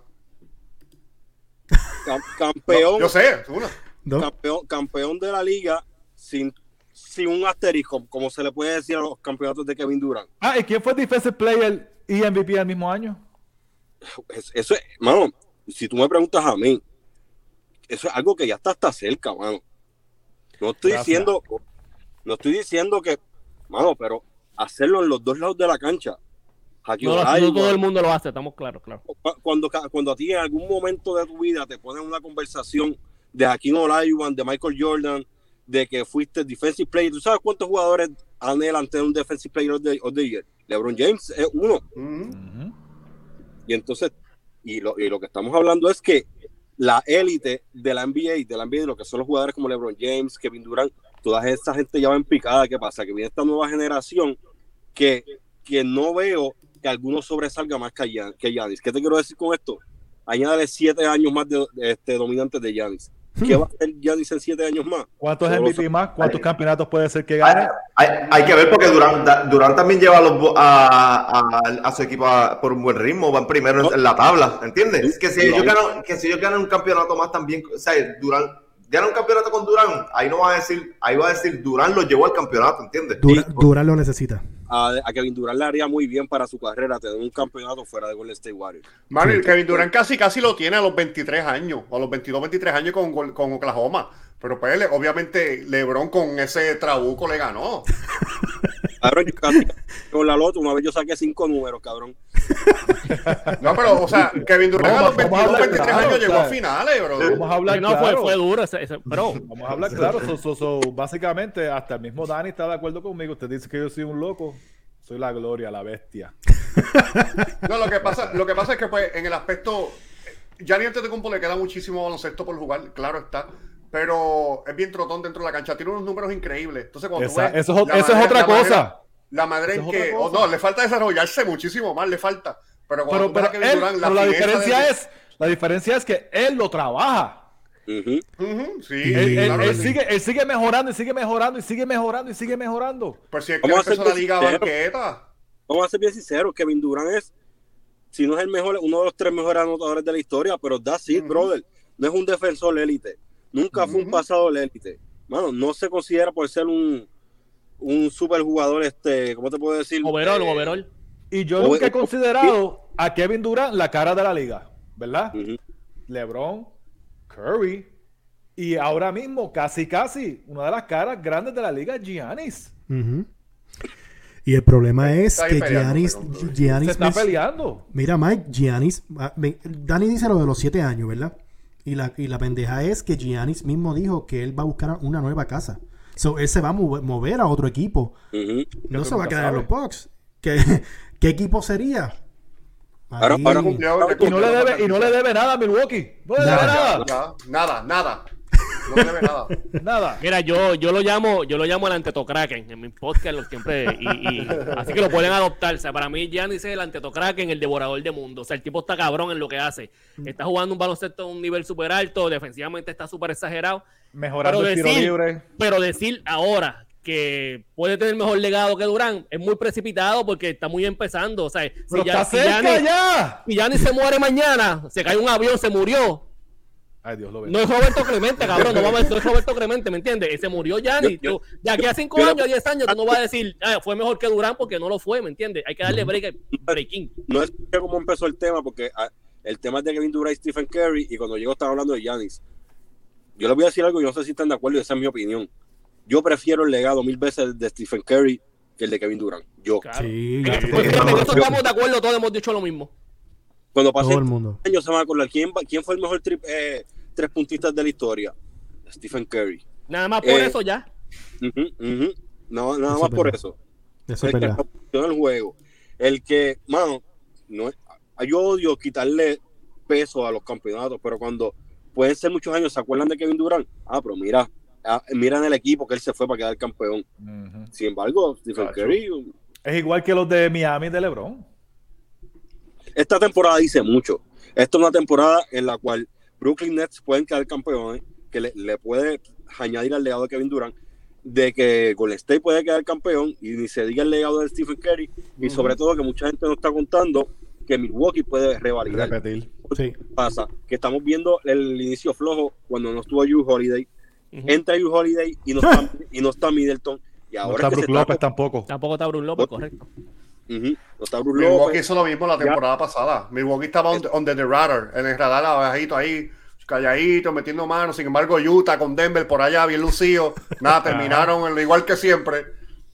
Speaker 7: Cam- campeón,
Speaker 4: Yo sé, una.
Speaker 1: ¿No?
Speaker 7: campeón, campeón de la liga sin, sin un asterisco, como se le puede decir a los campeonatos de Kevin Durant.
Speaker 3: Ah, ¿y quién fue Defensive Player y MVP al mismo año?
Speaker 7: Es- Eso es, mano, si tú me preguntas a mí, eso es algo que ya está hasta cerca, mano. No estoy
Speaker 3: Gracias.
Speaker 7: diciendo, no estoy diciendo que, mano, pero hacerlo en los dos lados de la cancha.
Speaker 2: No, no todo el mundo lo hace, estamos claros, claro.
Speaker 7: cu- cuando, cuando a ti en algún momento de tu vida te ponen una conversación de Hakeem Olajuwon, de Michael Jordan, de que fuiste defensive player, ¿tú sabes cuántos jugadores anhelan tener un defensive player of the, of the year? LeBron James es uno. Y entonces, y lo, y lo que estamos hablando es que la élite de la NBA, de la NBA, lo que son los jugadores como LeBron James, Kevin Durant, toda esa gente ya va en picada. ¿Qué pasa? Que viene esta nueva generación que, que no veo que alguno sobresalga más que Giannis. ¿Qué te quiero decir con esto? Añádale siete años más de, de este, dominantes de Giannis. ¿Qué va a hacer Giannis en siete años más?
Speaker 3: ¿Cuántos MVP más? ¿Cuántos campeonatos puede ser que gane?
Speaker 5: hay- hay que ver porque Durán, Durán también lleva a, los bo- a, a- a su equipo a- por un buen ritmo, van primero en, en la tabla, ¿entiendes? Que si, ellos ganan, que si ellos ganan un campeonato más también, o sea, Durán, ganan un campeonato con Durán, ahí no va a decir, ahí va a decir Durán lo llevó al campeonato, ¿entiendes?
Speaker 1: Durán lo necesita.
Speaker 7: A, a Kevin Durant le haría muy bien para su carrera tener un campeonato fuera de Golden State Warriors.
Speaker 4: Mano, y Kevin Durant casi casi lo tiene a los 23 años, o a los 22, 23 años con, con Oklahoma. Pero pues obviamente LeBron con ese trabuco le ganó.
Speaker 7: Cabrón, yo casi con la loto, una vez yo saqué cinco números, cabrón.
Speaker 4: No, pero, o sea, Kevin Durant a los
Speaker 3: Vamos- vamos a
Speaker 4: 22,
Speaker 3: hablar
Speaker 4: 23
Speaker 3: claro,
Speaker 4: años llegó a finales, bro.
Speaker 3: Vamos a hablar
Speaker 2: no,
Speaker 3: claro.
Speaker 2: fue, fue duro ese, ese- pero
Speaker 3: Vamos a hablar claro. So, so- so, básicamente, hasta el mismo Dani está de acuerdo conmigo. Usted dice que yo soy un loco. Soy la gloria, la bestia.
Speaker 4: No, lo que pasa, lo que pasa es que pues en el aspecto, Gianni Antetokounmpo le queda muchísimo baloncesto por jugar, claro está, pero es bien trotón dentro de la cancha, tiene unos números increíbles. Entonces cuando tú ves
Speaker 3: eso eso es otra
Speaker 4: manera-
Speaker 3: cosa.
Speaker 4: La en
Speaker 3: es
Speaker 4: que, oh, no, le falta desarrollarse muchísimo más, le falta. Pero cuando
Speaker 3: Pero, pero él-
Speaker 4: Durant,
Speaker 3: pero la
Speaker 4: fineza
Speaker 3: diferencia
Speaker 4: de-
Speaker 3: es, la diferencia es que él lo trabaja.
Speaker 4: Sí,
Speaker 3: Él, él-
Speaker 4: claro
Speaker 3: él
Speaker 4: que sí.
Speaker 3: sigue, él sigue mejorando y sigue mejorando y sigue mejorando y sigue mejorando.
Speaker 4: Pero si es que
Speaker 7: Vamos a ser
Speaker 4: la liga banqueta.
Speaker 7: Vamos a ser bien sinceros, Kevin Durant es, si no es el mejor, uno de los tres mejores anotadores de la historia, pero that's it, brother. No es un defensor élite. Nunca fue un pasado élite. Mano, no se considera por ser un, un super jugador, este, ¿cómo te puedo decir?
Speaker 2: overall,
Speaker 7: Eh,
Speaker 2: overall.
Speaker 3: Y yo nunca he considerado a Kevin Durant la cara de la liga, ¿verdad? LeBron, Curry y ahora mismo casi casi una de las caras grandes de la liga, Giannis.
Speaker 1: Y el problema es que
Speaker 4: peleando,
Speaker 1: Giannis,
Speaker 4: pero-
Speaker 3: Se está peleando.
Speaker 1: Mira, Mike, Giannis. ah, Dani dice lo de los siete años, ¿verdad? Y la, y la pendeja es que Giannis mismo dijo que él va a buscar una nueva casa. So, él se va a move- mover a otro equipo. No se va a quedar en los. Bucks. ¿Qué, ¿Qué equipo sería?
Speaker 7: Ahora- ahora cumplió.
Speaker 3: Y no le debe, y no le debe nada a Milwaukee. No le debe
Speaker 1: Nada.
Speaker 3: nada.
Speaker 4: Nada, nada. No le debe nada.
Speaker 3: Nada.
Speaker 2: Mira, yo, yo lo llamo, yo lo llamo el antetocraken en mi podcast lo siempre, y, y- así que lo pueden adoptar. O sea, para mí Giannis es el antetocraken, el devorador de mundo. O sea, el tipo está cabrón en lo que hace. Está jugando un baloncesto a un nivel súper alto, defensivamente está súper exagerado.
Speaker 3: Mejorando
Speaker 2: Pero
Speaker 3: el tiro
Speaker 2: decir-
Speaker 3: libre.
Speaker 2: Pero decir ahora que puede tener mejor legado que Durán es muy precipitado porque está muy empezando. O sea, si
Speaker 3: Pero
Speaker 2: ya,
Speaker 3: está
Speaker 2: si
Speaker 3: cerca
Speaker 2: Giannis-
Speaker 3: ya.
Speaker 2: si Giannis se muere mañana, se cae un avión, se murió.
Speaker 3: Ay, Dios lo
Speaker 2: No es Roberto Clemente, cabrón. No, vamos a- no es Roberto Clemente, ¿me entiendes? Se murió Giannis.
Speaker 7: Yo- yo-
Speaker 2: Tú, de aquí a 5
Speaker 7: yo-
Speaker 2: años, 10 años, tú no vas a decir, ah, fue mejor que Durán porque no lo fue, ¿me entiendes? Hay que darle break, breaking.
Speaker 7: No es cómo empezó el tema, porque ah, el tema es de Kevin Durant y Stephen Curry, y cuando llego estaba hablando de Giannis. Yo les voy a decir algo y no sé si están de acuerdo, y esa es mi opinión. Yo prefiero el legado mil veces de Stephen Curry que el de Kevin Durant. Yo.
Speaker 2: Claro.
Speaker 1: Sí,
Speaker 2: Pues fíjate, eso
Speaker 5: yo-
Speaker 2: estamos de acuerdo, todos hemos dicho lo mismo.
Speaker 7: Cuando pasé
Speaker 1: todo el mundo.
Speaker 7: años se van a acordar quién, quién fue el mejor tri- eh, tres puntistas de la historia. Stephen Curry.
Speaker 2: Nada más por
Speaker 7: Eh,
Speaker 2: eso ya.
Speaker 7: No, nada
Speaker 1: Eso
Speaker 7: más por eso.
Speaker 1: Eso es
Speaker 7: el que
Speaker 1: verdad.
Speaker 7: el juego. El que, mano, no yo odio quitarle peso a los campeonatos, pero cuando pueden ser muchos años, ¿se acuerdan de Kevin Durant? Ah, pero mira, ah, mira en el equipo que él se fue para quedar campeón. Sin embargo, Stephen
Speaker 4: Cacho.
Speaker 7: Curry,
Speaker 3: Es igual que los de Miami de LeBron.
Speaker 7: Esta temporada dice mucho. Esta es una temporada en la cual Brooklyn Nets pueden quedar campeones, que le, le puede añadir al legado de Kevin Durant, de que Golden State puede quedar campeón y ni se diga el legado de Stephen Curry, y sobre todo que mucha gente no está contando que Milwaukee puede revalidar.
Speaker 3: Repetir.
Speaker 1: Sí.
Speaker 7: pasa? Que estamos viendo el inicio flojo cuando no estuvo Drew Holiday. Entra Drew Holiday y no está, y no está Middleton. Y
Speaker 3: No
Speaker 7: ahora
Speaker 3: está
Speaker 7: está-
Speaker 3: López tampoco.
Speaker 2: Tampoco está Bruno López, correcto.
Speaker 7: Ujú, no está
Speaker 4: Milwaukee
Speaker 7: López.
Speaker 4: hizo lo mismo la temporada pasada. Milwaukee estaba on, on the radar, en el radar abajito ahí, calladito, metiendo manos. Sin embargo, Utah con Denver por allá, bien lucido. Nada, terminaron en lo igual que siempre.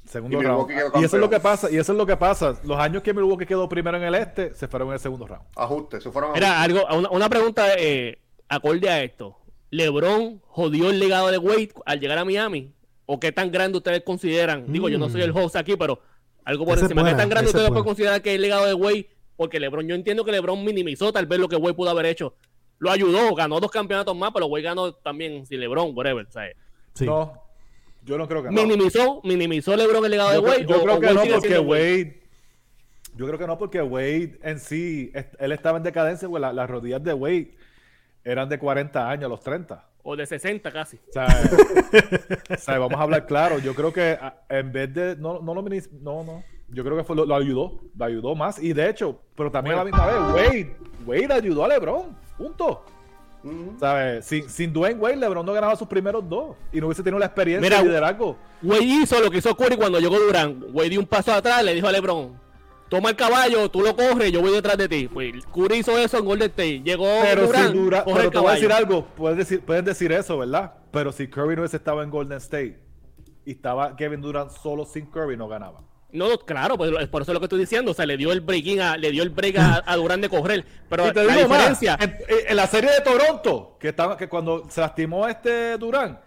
Speaker 3: Segundo
Speaker 4: Y
Speaker 3: round. Y eso es lo que pasa. Y eso es lo que pasa. Los años que Milwaukee quedó primero en el este, se fueron en el segundo round.
Speaker 4: Ajuste, se fueron a
Speaker 2: Mira, algo, una, una pregunta eh, acorde a esto. ¿LeBron jodió el legado de Wade al llegar a Miami? ¿O qué tan grande ustedes consideran? Digo, yo no soy el host aquí, pero algo por encima. ¿Qué tan grande ustedes pueden considerar que es el legado de Wade? Porque LeBron, yo entiendo que LeBron minimizó tal vez lo que Wade pudo haber hecho. Lo ayudó, ganó dos campeonatos más, pero Wade ganó también sin LeBron, whatever. sea,
Speaker 1: Sí.
Speaker 3: No, yo no creo que no.
Speaker 2: minimizó, minimizó LeBron el legado
Speaker 3: Yo,
Speaker 2: de Wade.
Speaker 3: yo creo
Speaker 2: o
Speaker 3: que no porque Wade. Yo creo que no porque Wade en sí, él estaba en decadencia, pues la- las rodillas de Wade eran de 40 años a los 30.
Speaker 2: O de 60 casi.
Speaker 3: O sea, o sea, vamos a hablar claro. Yo creo que a- en vez de. No, no lo minis- No, no. Yo creo que fue, lo, lo ayudó. Lo ayudó más. Y de hecho, pero también a la misma vez, Wade. Wade ayudó a LeBron. Punto. ¿Sabes? Sin, sin Dwayne Wade, LeBron no ganaba sus primeros dos. Y no hubiese tenido la experiencia
Speaker 2: Mira,
Speaker 3: y liderazgo.
Speaker 2: Wade hizo lo que hizo Curry cuando llegó Durán. Wade dio un paso atrás, le dijo a LeBron, toma el caballo, tú lo corres, yo voy detrás de ti. Pues Curry hizo eso en Golden State. Llegó
Speaker 3: Pero
Speaker 2: Durant,
Speaker 3: si pero te voy a decir algo, puedes decir, puedes decir eso, ¿verdad? Pero si Curry no hubiese estado en Golden State y estaba Kevin Durant solo sin Curry, no ganaba.
Speaker 2: No, claro, pues, por eso es lo que estoy diciendo. O sea, le dio el breaking a, le dio el break a, a Durán de correr. Pero
Speaker 3: Y te
Speaker 2: la
Speaker 3: digo más,
Speaker 2: diferencia,
Speaker 3: en, en la serie de Toronto, que, estaba, que cuando se lastimó este Durant,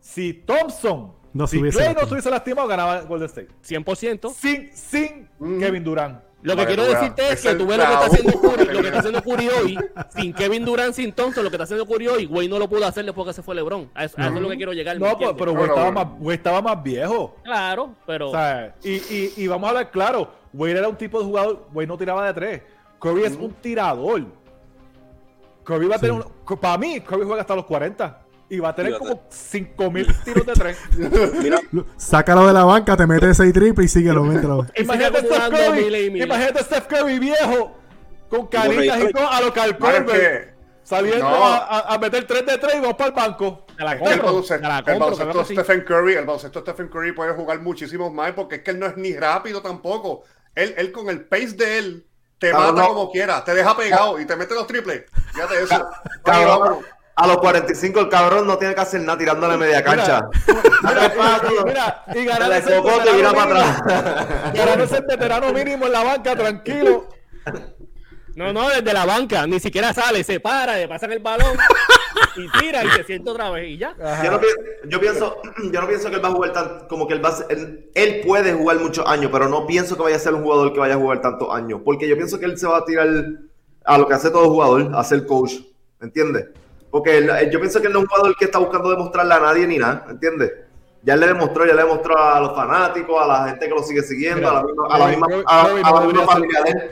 Speaker 3: si Thompson,
Speaker 1: No se
Speaker 3: si
Speaker 1: hubiese
Speaker 3: Clay no se hubiese lastimado, ganaba Golden State.
Speaker 2: 100%.
Speaker 3: Sin, sin Kevin Durant.
Speaker 2: Lo que quiero decirte es
Speaker 4: es
Speaker 2: que tú ves lo que está haciendo Curry, lo que está haciendo Curry hoy, sin Kevin Durant, sin Thompson, lo que está haciendo Curry hoy, Wade no lo pudo hacer después que se fue LeBron. A eso, a eso es lo que quiero llegar. ¿me
Speaker 3: No, pero,
Speaker 2: entiendes?
Speaker 3: pero Wade
Speaker 4: Bueno,
Speaker 3: estaba, más, Wade estaba más viejo.
Speaker 2: Claro, pero...
Speaker 3: O sea, y, y, y vamos a hablar claro, Wade era un tipo de jugador, Wade no tiraba de tres. Curry es un tirador. Curry va a tener un, para mí, Curry juega hasta los 40 y va a tener como 5000 tiros de tres.
Speaker 7: Mira,
Speaker 1: Sácalo de la banca, te metes 6 triple y síguelo, mételo.
Speaker 3: Imagínate Steph
Speaker 2: acumulando miles y
Speaker 3: Curry,
Speaker 2: miles.
Speaker 3: imagínate Steph Curry viejo con caritas y con a lo
Speaker 4: que-
Speaker 3: saliendo
Speaker 4: No.
Speaker 3: a, a- meter 3 de 3 y vamos para el banco.
Speaker 2: Te la
Speaker 4: el baloncesto, el
Speaker 2: sí.
Speaker 4: Stephen Curry, el baloncesto Stephen Curry puede jugar muchísimos más porque es que él no es ni rápido tampoco. Él, él con el pace de él te
Speaker 5: Cabrón,
Speaker 4: mata
Speaker 5: no.
Speaker 4: como quiera, te deja pegado y te mete los triples. Fíjate eso.
Speaker 5: Cabrón, a los 45 el cabrón no tiene que hacer nada tirándole media cancha.
Speaker 3: Mira, y, mira, y ganar
Speaker 5: Le
Speaker 3: ese
Speaker 5: cocote y mira
Speaker 3: veterano
Speaker 5: para
Speaker 3: mínimo.
Speaker 5: atrás.
Speaker 3: Ganar ese veterano mínimo en la banca, tranquilo.
Speaker 2: No, no, desde la banca, ni siquiera sale, se para, le pasan el balón y tira y se siente otra vez y ya.
Speaker 5: Yo, no, pi- yo pienso, yo no pienso que él va a jugar tan, como que él va a ser- él, él puede jugar muchos años, pero no pienso que vaya a ser un jugador que vaya a jugar tantos años, porque yo pienso que él se va a tirar a lo que hace todo jugador, a ser coach, ¿entiendes? Porque él- él- yo pienso que él no es un jugador que está buscando demostrarle a nadie ni nada, ¿entiendes? Ya él le demostró, ya le demostró a los fanáticos, a la gente que lo sigue siguiendo,
Speaker 3: Mira,
Speaker 5: a la misma, a
Speaker 3: Curry- Curry-
Speaker 5: a- a la misma familia de él.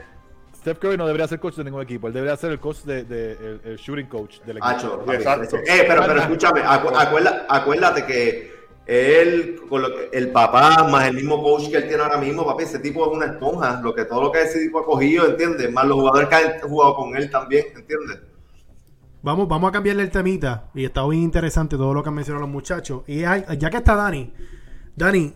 Speaker 3: Steph Curry no debería ser coach de ningún equipo. Él debería ser el coach de, de- el, el shooting coach del equipo.
Speaker 4: Exacto.
Speaker 5: Eh, pero, pero escúchame, acu- acuerda- acuérdate que él, con lo que- el papá, más el mismo coach que él tiene ahora mismo, papi, ese tipo es una esponja. Lo que, todo lo que ese tipo ha cogido, ¿entiendes? Más los jugadores que han jugado con él también, ¿entiendes?
Speaker 1: Vamos, vamos a cambiarle el temita. Y está bien interesante todo lo que han mencionado los muchachos. Y hay- ya que está Dani, Dani,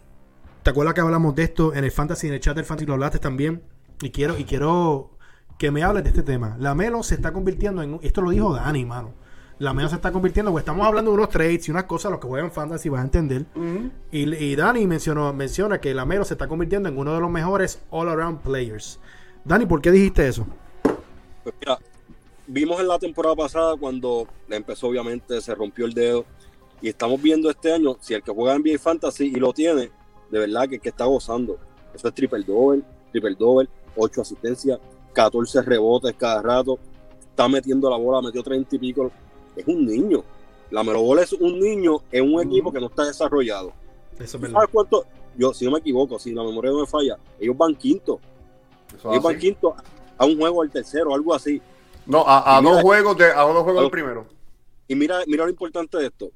Speaker 1: ¿te acuerdas que hablamos de esto en el Fantasy, en el chat del Fantasy lo hablaste también? Y quiero, y quiero que me hables de este tema. La Melo se está convirtiendo en. Esto lo dijo Dani, mano. La Melo se está convirtiendo, porque estamos hablando de unos trades y unas cosas, los que juegan Fantasy van a entender. y, y Dani mencionó, menciona que la Melo se está convirtiendo en uno de los mejores all-around players. Dani, ¿por qué dijiste eso?
Speaker 7: Pues mira, vimos en la temporada pasada cuando le empezó, obviamente, se rompió el dedo. Y estamos viendo este año, si el que juega en NBA Fantasy y lo tiene, de verdad que, que está gozando. Eso es triple doble, triple doble, 8 asistencias, 14 rebotes cada rato. Está metiendo la bola, metió 30 y pico. Es un niño. La Melo Ball es un niño en un equipo que no está desarrollado.
Speaker 1: Eso es
Speaker 7: ¿Tú
Speaker 1: verdad.
Speaker 7: sabes, cuánto, yo, si no me equivoco, si la memoria no me falla, ellos van quinto.
Speaker 4: Eso
Speaker 7: ellos van quinto a un juego al tercero, algo así.
Speaker 4: No, a, a
Speaker 7: mira-
Speaker 4: dos juegos de, a dos juegos
Speaker 7: a
Speaker 4: del primero.
Speaker 7: Y mira, mira lo importante de esto.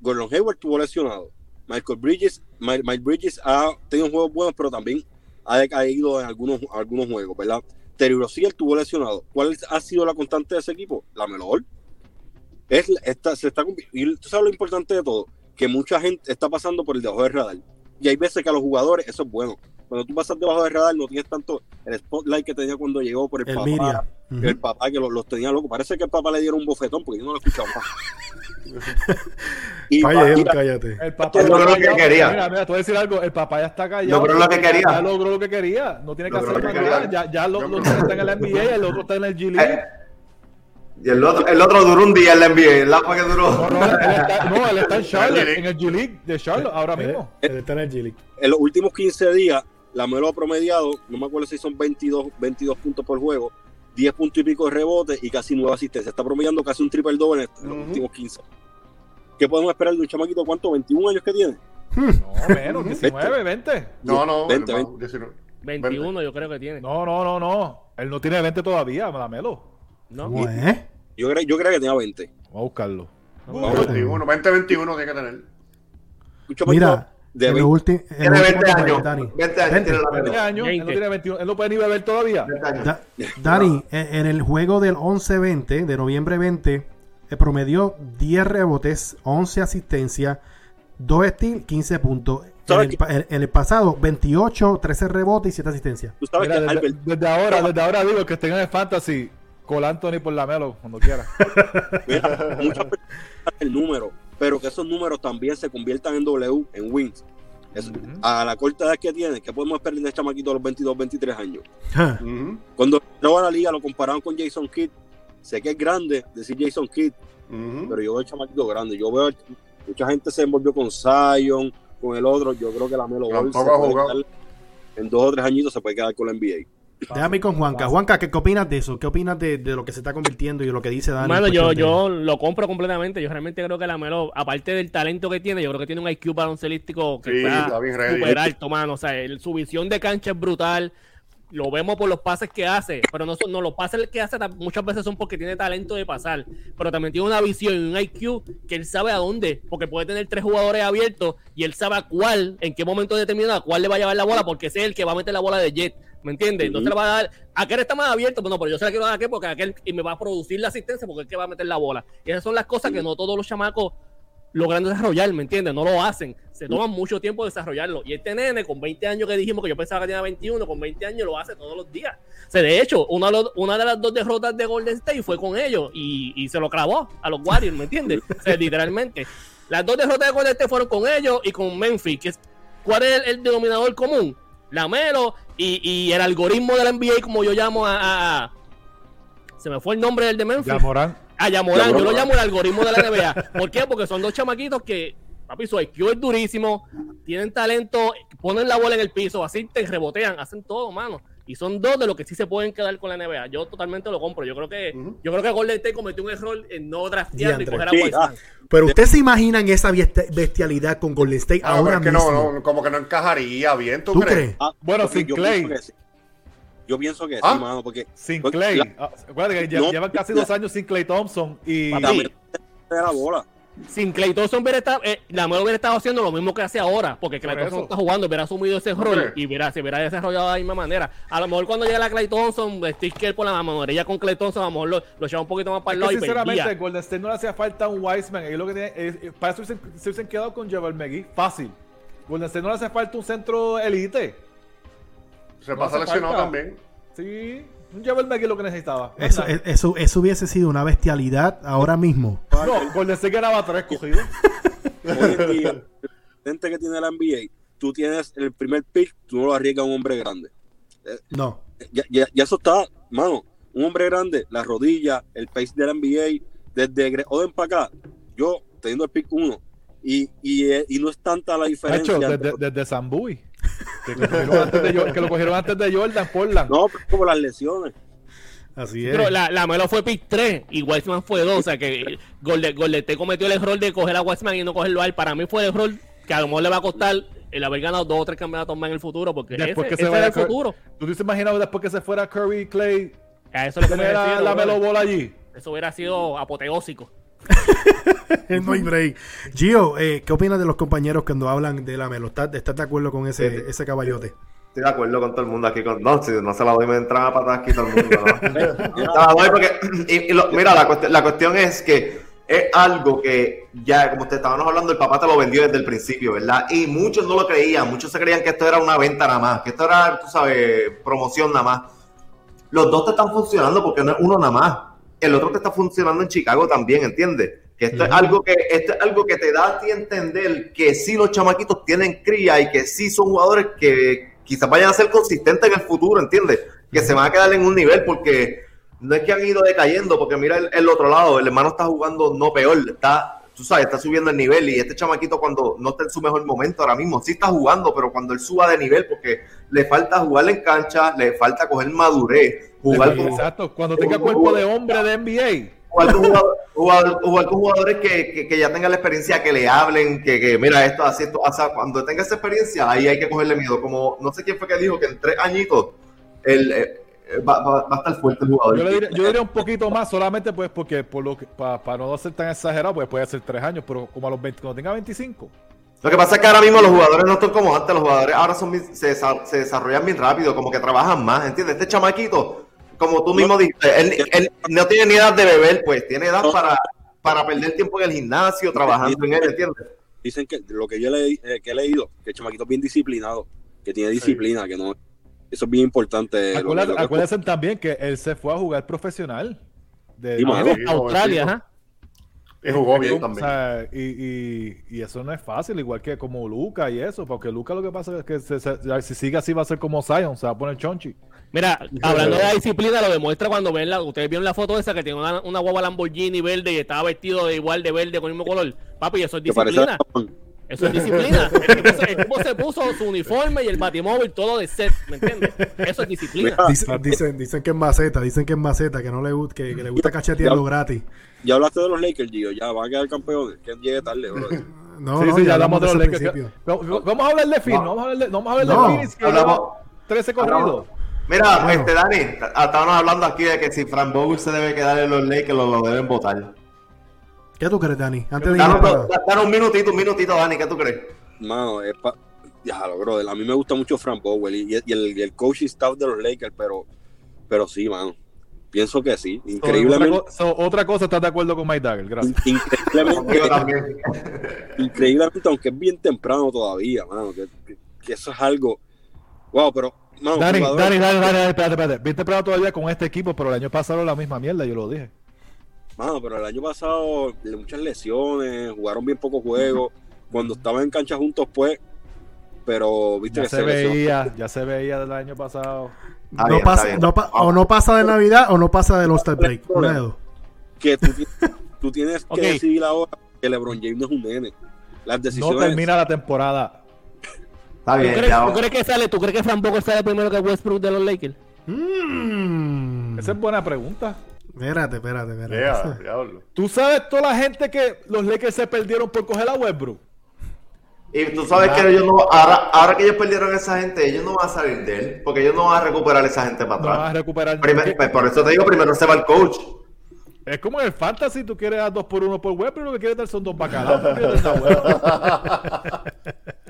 Speaker 7: Gordon Hayward estuvo lesionado. Michael Bridges, Mi- Mike Bridges ha tenido juegos buenos, pero también ha decaído en algunos, algunos juegos, ¿verdad? Terry Rozier estuvo lesionado. ¿Cuál ha sido la constante de ese equipo? La mejor. Es, está, se está, y tú sabes lo importante de todo, que mucha gente está pasando por el debajo del radar. Y hay veces que a los jugadores eso es bueno. Cuando tú pasas debajo del radar no tienes tanto el spotlight que tenía cuando llegó por el,
Speaker 1: El
Speaker 7: papá. El papá que los, los tenía locos. Parece que el papá le dieron un bofetón porque yo no lo he escuchado más. y
Speaker 1: él, cállate.
Speaker 3: El papá
Speaker 5: Él logró lo que
Speaker 3: callado.
Speaker 5: quería.
Speaker 3: Mira, mira, te voy a decir algo. El papá ya está callado.
Speaker 5: Logró lo que
Speaker 3: Ya-
Speaker 5: quería.
Speaker 3: Ya logró lo que quería. No tiene que
Speaker 5: Logró
Speaker 3: hacer
Speaker 5: lo
Speaker 3: nada.
Speaker 5: quería.
Speaker 3: Ya, ya los dos están en la NBA y el otro está en el G
Speaker 5: Eh,
Speaker 3: League.
Speaker 5: y el otro, el otro duró un día en la NBA. ¿La fue que duró?
Speaker 3: No, no, él está, no, él está en Charlotte, en el G League de Charlotte ahora mismo.
Speaker 1: Eh, Él está en el G-League.
Speaker 7: en los últimos 15 días, la Melo ha promediado, no me acuerdo si son 22, 22 puntos por juego, 10 puntos y pico de rebote y casi 9 asistencias. Está promediando casi un triple doble en los
Speaker 4: Ujú.
Speaker 7: últimos 15. ¿Qué podemos esperar de un chamaquito? ¿Cuánto? ¿21 años que tiene?
Speaker 3: No, menos, 19, 20.
Speaker 4: No, no,
Speaker 7: 20,
Speaker 4: el-
Speaker 7: 20.
Speaker 4: 19.
Speaker 2: 21 yo creo que tiene.
Speaker 3: No, no, no, no. Él no tiene 20 todavía, Melo.
Speaker 2: ¿No?
Speaker 1: ¿Cómo es?
Speaker 7: Yo, creo yo creo que tenía 20.
Speaker 3: Vamos a buscarlo.
Speaker 4: Uh, 21, 20, 21 tiene que tener.
Speaker 7: Un chamaquito
Speaker 1: Mira,
Speaker 7: de
Speaker 1: en
Speaker 7: 20.
Speaker 1: los ulti- en
Speaker 5: Tiene
Speaker 1: los
Speaker 5: 20
Speaker 1: últimos
Speaker 5: años.
Speaker 1: Dani.
Speaker 5: 20 años
Speaker 1: 20.
Speaker 5: tiene la
Speaker 3: 20
Speaker 5: Melo.
Speaker 3: años, él no
Speaker 2: 20.
Speaker 3: tiene 21. Él no puede ni beber todavía.
Speaker 5: 20 años.
Speaker 1: Da- Dani, en, en el juego del 11-20, de noviembre 20, eh, promedió 10 rebotes, 11 asistencias, 2 steals, 15 puntos. En
Speaker 7: ¿Sabes
Speaker 1: el, en- en el pasado, 28, 13 rebotes y 7 asistencias.
Speaker 7: Tú sabes
Speaker 3: Mira,
Speaker 7: que
Speaker 3: desde,
Speaker 7: Albert,
Speaker 3: desde ahora, desde ahora digo que estén en el fantasy. Col Anthony por la Melo, cuando quiera.
Speaker 7: mira, muchas personas el número, pero que esos números también se conviertan en W, en wins. Es-. A la corta edad que tiene, que podemos esperar de este chamaquito a los 22, 23 años. Cuando entró a la liga lo compararon con Jason Kidd. Sé que es grande decir Jason Kidd, pero yo veo el chamaquito grande. Yo veo mucha gente se envolvió con Zion, con el otro. Yo creo que la Melo Ball en dos o tres añitos se puede quedar con la NBA.
Speaker 1: Déjame ir con Juanca. Juanca, ¿qué, qué opinas de eso? ¿Qué opinas de, de lo que se está convirtiendo y de lo que dice Dani?
Speaker 2: Mano,
Speaker 1: en
Speaker 2: yo,
Speaker 1: de-
Speaker 2: yo lo compro completamente. Yo realmente creo que la Melo, aparte del talento que tiene, yo creo que tiene un IQ baloncelístico que
Speaker 4: Sí,
Speaker 2: está, súper alto, mano. O sea, su visión de cancha es brutal. Lo vemos por los pases que hace, pero no, son, no los pases que hace muchas veces son porque tiene talento de pasar, pero también tiene una visión y un IQ que él sabe a dónde, porque puede tener tres jugadores abiertos y él sabe a cuál, en qué momento determinado, a cuál le va a llevar la bola, porque ese es el que va a meter la bola de Jet, ¿me entiendes? Entonces le va a dar, aquel está más abierto, pero no, pero yo se la quiero dar a aquel porque aquel y me va a producir la asistencia porque es que va a meter la bola. Y esas son las cosas que no todos los chamacos logran desarrollar, ¿me entiendes? No lo hacen. Se toman mucho tiempo desarrollarlo. Y este nene, con 20 años que dijimos que yo pensaba que tenía 21, con 20 años lo hace todos los días. O sea, de hecho, una de, los- una de las dos derrotas de Golden State fue con ellos y, y se lo clavó a los Warriors, ¿me entiendes? O sea, literalmente. Las dos derrotas de Golden State fueron con ellos y con Memphis. Que es, ¿Cuál es el, el denominador común? La Melo y, y el algoritmo de la NBA, como yo llamo a, a- a- Se me fue el nombre del de Memphis.
Speaker 3: Ya Morán.
Speaker 2: A Yamorán, yo lo
Speaker 7: Yamorán.
Speaker 2: llamo el algoritmo de la NBA. ¿Por qué? Porque son dos chamaquitos que, papi, su IQ es durísimo, tienen talento, ponen la bola en el piso, asisten, rebotean, hacen todo, mano. Y son dos de los que sí se pueden quedar con la NBA. Yo totalmente lo compro. Yo creo que, yo creo que Golden State cometió un error en no draftear y coger a
Speaker 7: Sí,
Speaker 2: Wiseman.
Speaker 1: Pero ustedes se imaginan esa besti- bestialidad con Golden State
Speaker 4: Ah,
Speaker 1: ahora
Speaker 4: es que
Speaker 1: mismo.
Speaker 4: no, no, como que no encajaría bien, ¿tú,
Speaker 1: ¿Tú
Speaker 4: crees?
Speaker 1: crees?
Speaker 7: Ah,
Speaker 3: Bueno, sin
Speaker 7: yo
Speaker 3: Clay.
Speaker 7: pienso que sí. Yo pienso que
Speaker 4: ¿Ah?
Speaker 7: sí, mano, porque
Speaker 3: Sin
Speaker 7: Porque
Speaker 3: Clay.
Speaker 7: la-
Speaker 3: Ah, Acuérdate que
Speaker 7: No,
Speaker 3: llevan casi
Speaker 7: la-
Speaker 3: dos años sin Clay Thompson. Y
Speaker 7: de la bola.
Speaker 2: Sin Clay Thompson hubiera estado, eh, la Melo hubiera estado haciendo lo mismo que hace ahora, porque Clay
Speaker 3: Por
Speaker 2: Thompson está jugando, hubiera asumido ese rol y hubiera, se hubiera desarrollado de la misma manera. A lo mejor cuando llega la Clay Thompson, Steve Kerr por la manorilla con Clay Thompson, a lo mejor lo, lo lleva un poquito más para el lado y
Speaker 3: sinceramente,
Speaker 2: perdía.
Speaker 3: Golden State no le hacía falta un Wiseman. Ellos lo que tienen es- es- para eso se, se hubiesen quedado con Javel McGee. Fácil. Golden State no le hace falta un centro elite.
Speaker 4: Se
Speaker 3: No
Speaker 4: pasa lesionado también.
Speaker 3: Sí, un Javel McGee es lo que necesitaba. No,
Speaker 1: Eso, eso, eso hubiese sido una bestialidad ahora mismo.
Speaker 3: no, Golden State ganaba tres cogidos.
Speaker 7: Hoy en día, el gente que tiene la NBA, tú tienes el primer pick, tú no lo arriesgas a un hombre grande.
Speaker 1: No.
Speaker 7: Ya, ya, ya eso está, mano. Un hombre grande, la rodilla, el pace de la NBA, desde Greg Oden para acá, yo teniendo el pick 1, y, y, eh, y no es tanta la
Speaker 3: De
Speaker 7: diferencia.
Speaker 3: hecho,
Speaker 7: entre-
Speaker 3: desde, desde San Bowie, Que, lo cogieron antes de, que lo cogieron antes de Jordan, Portland.
Speaker 7: No, como las lesiones.
Speaker 1: Así es.
Speaker 2: Pero la, la Melo fue pick 3 y Wiseman fue 2. O sea que State cometió el error de coger a Wiseman y no cogerlo a él. Para mí fue el error que a lo mejor le va a costar el haber ganado dos o tres campeonatos más en el futuro, porque
Speaker 3: Después
Speaker 2: ese,
Speaker 3: que se
Speaker 2: ese era el futuro.
Speaker 3: ¿Tú te imaginas después que se fuera Curry Clay?
Speaker 2: A eso refiero,
Speaker 3: la, la. Melo Ball allí.
Speaker 2: Eso hubiera sido apoteósico.
Speaker 1: no hay break. Gio, eh, ¿qué opinas de los compañeros cuando hablan de la Melo? ¿Estás, estás de acuerdo con ese,
Speaker 5: Sí.
Speaker 1: ese caballote?
Speaker 5: Estoy de acuerdo con todo el mundo aquí. Con... No, si no se la doy, me entran a patadas aquí todo el mundo. ¿no? Se la doy porque. y- y lo- mira, la, cuest- la cuestión es que es algo que ya, como te estábamos hablando, el papá te lo vendió desde el principio, ¿verdad? Y muchos no lo creían. Muchos se creían que esto era una venta nada más, que esto era, tú sabes, promoción nada más. Los dos te están funcionando porque no es uno nada más. El otro te está funcionando en Chicago también, ¿entiendes? Que esto es algo que esto es algo que te da a ti entender que sí los chamaquitos tienen cría y que sí son jugadores que quizás vayan a ser consistentes en el futuro, ¿entiendes? Que se van a quedar en un nivel porque no es que han ido decayendo, porque mira el, el otro lado, el hermano está jugando no peor, está, tú sabes, está subiendo el nivel y este chamaquito cuando no está en su mejor momento ahora mismo, sí está jugando, pero cuando él suba de nivel, porque le falta jugar en cancha, le falta coger madurez, jugar con,
Speaker 3: Exacto, cuando tenga cuerpo de hombre de NBA.
Speaker 5: jugar con jugador- jugar- jugar con jugadores que, que- que ya tengan la experiencia, que le hablen, que, que mira esto, así esto, o sea, cuando tenga esa experiencia, ahí hay que cogerle miedo. Como no sé quién fue que dijo que en tres añitos él, eh, va, va- va a estar fuerte el jugador.
Speaker 3: Yo, le diría, yo diría un poquito más, solamente pues porque por lo que, para no ser tan exagerado, pues puede ser tres años, pero como a los 20, cuando tenga 25.
Speaker 5: Lo que pasa es que ahora mismo los jugadores no están como antes, los jugadores ahora son se, se desarrollan bien rápido, como que trabajan más, ¿entiendes? Este chamaquito, como tú mismo dijiste, él, él no tiene ni edad de beber, pues tiene edad para, para perder tiempo en el gimnasio, trabajando en él, ¿entiendes?
Speaker 7: Dicen que lo que yo le, eh, que he leído, que el chamaquito es bien disciplinado, que tiene disciplina, que no. Eso es bien importante. lo que-
Speaker 3: Acuérdate-
Speaker 7: lo que-
Speaker 3: acuérdense también que él se fue a jugar profesional. De,
Speaker 7: Sí,
Speaker 3: de-
Speaker 2: Australia, ajá.
Speaker 4: Y jugó bien
Speaker 3: o
Speaker 4: también.
Speaker 3: sea, y, y- y eso no es fácil, igual que como Luca y eso, porque Luca lo que pasa es que se- se- si sigue así va a ser como Zion, se va a poner chonchi.
Speaker 2: Mira, hablando de la disciplina, lo demuestra cuando ven la, ustedes vieron la foto esa que tiene una, una guagua Lamborghini verde y estaba vestido de igual de verde con el mismo color. Papi, eso es disciplina. Eso es disciplina. El tipo, se, el tipo se puso su uniforme y el batimóvil todo de set, ¿me entiendes? Eso es disciplina.
Speaker 1: Dicen, dicen, dicen que es maceta, dicen que es maceta, que no le, gusta que, que le gusta cachetearlo gratis.
Speaker 7: Ya hablaste de los Lakers, Gio, ya van a quedar campeones. Que llegue tarde, bro.
Speaker 1: No,
Speaker 3: sí,
Speaker 1: no,
Speaker 3: sí,
Speaker 1: ya
Speaker 3: hablamos de los Lakers. Vamos a hablar de Phoenix, vamos a hablar de, vamos a hablar de
Speaker 1: No,
Speaker 3: Phoenix, que
Speaker 5: hablamos-
Speaker 3: lleva 13 corridos.
Speaker 5: Mira,
Speaker 1: Bueno.
Speaker 5: este Dani, estábamos hablando aquí de que si Frank Vogel se debe quedar en los Lakers, lo, lo deben votar.
Speaker 1: ¿Qué tú crees, Dani? Antes de ir
Speaker 5: Danos,
Speaker 1: para...
Speaker 5: un minutito, un minutito, Dani, ¿qué tú crees?
Speaker 7: Mano, es pa... Ya, lo brother. A mí me gusta mucho Frank Powell y, y el, y el coaching staff de los Lakers, pero, pero sí, mano. Pienso que sí.
Speaker 3: So, otra,
Speaker 7: Increíblemente,
Speaker 3: co- so, otra cosa, ¿estás de acuerdo con Mike Dagger? Gracias.
Speaker 7: increíblemente, increíblemente, aunque es bien temprano todavía, mano, que, que- que eso es algo. Wow, pero, mano,
Speaker 3: Dani,
Speaker 7: jugadores-
Speaker 3: Dani, Dani, Dani, espérate, espérate. Bien temprano todavía con este equipo, pero el año pasado la misma mierda, yo lo dije.
Speaker 7: Mano, pero el año pasado, muchas lesiones, jugaron bien pocos juegos. Cuando estaban en cancha juntos, pues, pero viste
Speaker 3: Ya
Speaker 7: que
Speaker 3: se
Speaker 7: se lesionó.
Speaker 3: veía, ya se veía del año pasado.
Speaker 1: No
Speaker 5: bien,
Speaker 1: pasa, no pa- o no pasa de Navidad o no pasa del All-Star Break. Una
Speaker 7: que tú, tú tienes que
Speaker 2: Ok.
Speaker 7: decidir ahora que LeBron James no es un nene. Las
Speaker 3: No termina la temporada.
Speaker 5: Está
Speaker 2: ¿Tú crees,
Speaker 5: ya.
Speaker 2: tú crees que sale, ¿Tú crees que Frank Vogel sale primero que Westbrook de los Lakers?
Speaker 1: Mm.
Speaker 3: Esa es buena pregunta.
Speaker 1: Espérate, espérate, espérate.
Speaker 4: Yeah.
Speaker 3: ¿Tú sabes toda la gente que los Lakers se perdieron por coger a Westbrook?
Speaker 5: Y tú sabes que ellos no, ahora, ahora que ellos perdieron a esa gente, ellos no van a salir de él, porque ellos no van a recuperar a esa gente para
Speaker 3: No vas a
Speaker 5: atrás.
Speaker 3: recuperar.
Speaker 5: Primer- pues, por eso te digo, primero se va el coach.
Speaker 3: Es como en el fantasy, tú quieres dar dos por uno por Westbrook, lo que quieres dar son dos bacalaos. o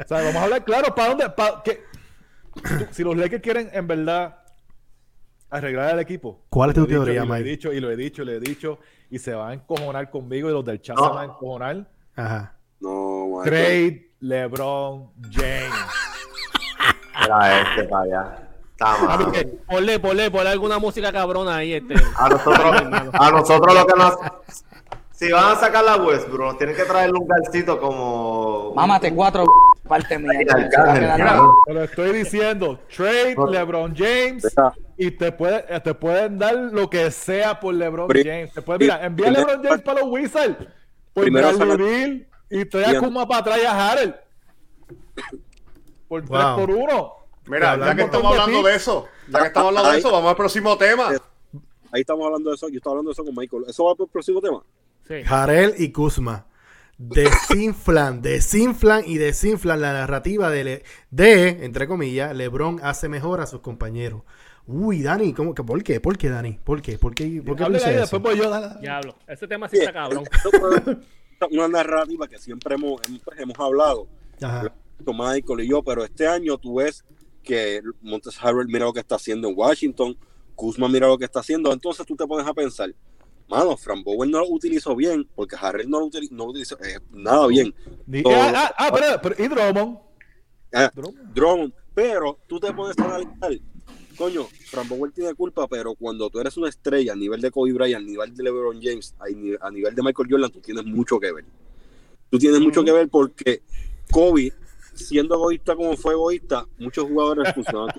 Speaker 3: sea, vamos a hablar claro, ¿para dónde? si los Lakers quieren en verdad arreglar el equipo.
Speaker 1: ¿Cuál es tu teoría,
Speaker 3: y lo he
Speaker 1: Mike?
Speaker 3: dicho, y lo he dicho, y lo he dicho, y se van a encojonar conmigo y los del chat
Speaker 5: No.
Speaker 3: se van a encojonar.
Speaker 1: Ajá.
Speaker 7: No,
Speaker 3: Trade LeBron James.
Speaker 5: Era este para allá. Está mal.
Speaker 2: Papi, Ponle, ponle, ponle alguna música cabrona ahí. Este.
Speaker 5: A nosotros, a nosotros lo que nos. Si van a sacar la Westbrook, nos tienen que traerle un garcito como.
Speaker 6: Mámate cuatro parte mía.
Speaker 3: Te lo estoy diciendo. Trade. LeBron James. Y te, puede, eh, te pueden dar lo que sea por LeBron James. Te pueden, mira, envía LeBron James para los Wizards. Por
Speaker 7: Primero
Speaker 3: Beal y trae a. Kuma para atrás y a Harold. Por 3
Speaker 1: Wow.
Speaker 3: por 1.
Speaker 4: Mira, ya que estamos hablando de eso, ya que estamos hablando de eso, vamos al próximo tema.
Speaker 7: ahí estamos hablando de eso. Yo estaba hablando de eso con Michael. ¿Eso va por el próximo tema?
Speaker 2: Sí.
Speaker 1: Jarel y Kuzma. desinflan, desinflan y desinflan la narrativa de, Le- de, entre comillas, LeBron hace mejor a sus compañeros. Uy, Dani, ¿cómo que por qué? ¿Por qué, Dani? ¿Por qué? ¿Por qué? ¿Por qué
Speaker 3: Háblale
Speaker 1: dice
Speaker 3: ahí,
Speaker 1: eso?
Speaker 3: después voy yo. dale, dale.
Speaker 2: Diablo, ese tema sí está cabrón.
Speaker 7: Una narrativa que siempre hemos, hemos, hemos hablado,
Speaker 1: Ajá.
Speaker 7: Michael y yo, pero este año tú ves que Montes Harrell mira lo que está haciendo en Washington, Kuzma mira lo que está haciendo, entonces tú te pones a pensar, mano, Fran Bowen no lo utilizó bien, porque Harrell no lo, utili- no lo utilizó eh, nada bien.
Speaker 3: Ni-
Speaker 7: Todo-
Speaker 3: ah, ah, ah, pero, pero- y Drummond.
Speaker 7: Ah,
Speaker 3: Drummond.
Speaker 7: Drummond, pero tú te pones a analizar, coño, Fran Bowen tiene culpa, pero cuando tú eres una estrella a nivel de Kobe Bryant, a nivel de LeBron James, a ni- a nivel de Michael Jordan, tú tienes mucho que ver. Tú tienes mucho que ver porque Kobe, siendo egoísta como fue egoísta, muchos jugadores funcionaron.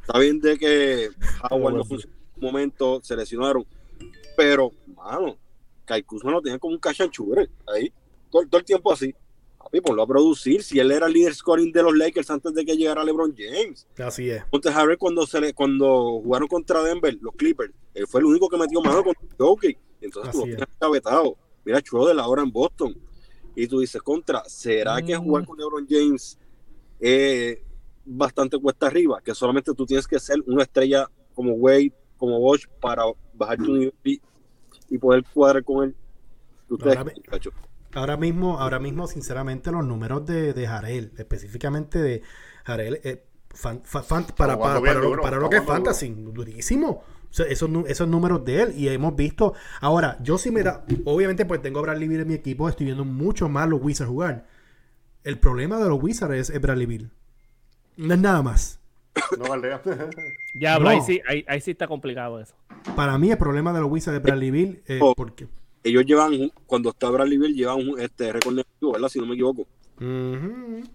Speaker 7: Está bien de que Howard no funcionó en un momento, se lesionaron, pero, mano, Kai Kuzma lo tenía como un shooter, ahí, todo, todo el tiempo así. Papi, ponlo a producir. Si él era el líder scoring de los Lakers antes de que llegara LeBron James.
Speaker 1: Así es.
Speaker 7: Montes Harrell cuando se le, cuando jugaron contra Denver, los Clippers, él fue el único que metió mano con Jokic. Entonces tú lo
Speaker 1: Así es.
Speaker 7: tienes cabetado. Mira Schroeder ahora en Boston. Y tú dices, contra, ¿será que
Speaker 3: Mm.
Speaker 7: jugar con LeBron James es bastante cuesta arriba? Que solamente tú tienes que ser una estrella como Wade, como Bosch, para bajar tu nivel y, y poder cuadrar con él. Ustedes,
Speaker 1: Ahora. Ahora mismo, ahora mismo, sinceramente, los números de, de Jarel, específicamente de Jarel, eh, fan- fa- fan- para, para, para lo, para que es fantasy, durísimo. O sea, esos, esos números de él y hemos visto. Ahora, yo sí me da. Obviamente, pues tengo a Bradley Bill en mi equipo, estoy viendo mucho más los Wizards jugar. El problema de los Wizards es, Bradley Bill. No es nada más.
Speaker 4: No galdea.
Speaker 2: Diablo,
Speaker 1: No.
Speaker 2: ahí, sí, ahí, ahí sí está complicado eso.
Speaker 1: Para mí, el problema de los Wizards es Bradley Bill. eh,
Speaker 7: Oh.
Speaker 1: porque.
Speaker 7: Ellos llevan, cuando está Bradley Bill, llevan un este, récord negativo, ¿verdad? Si no me equivoco.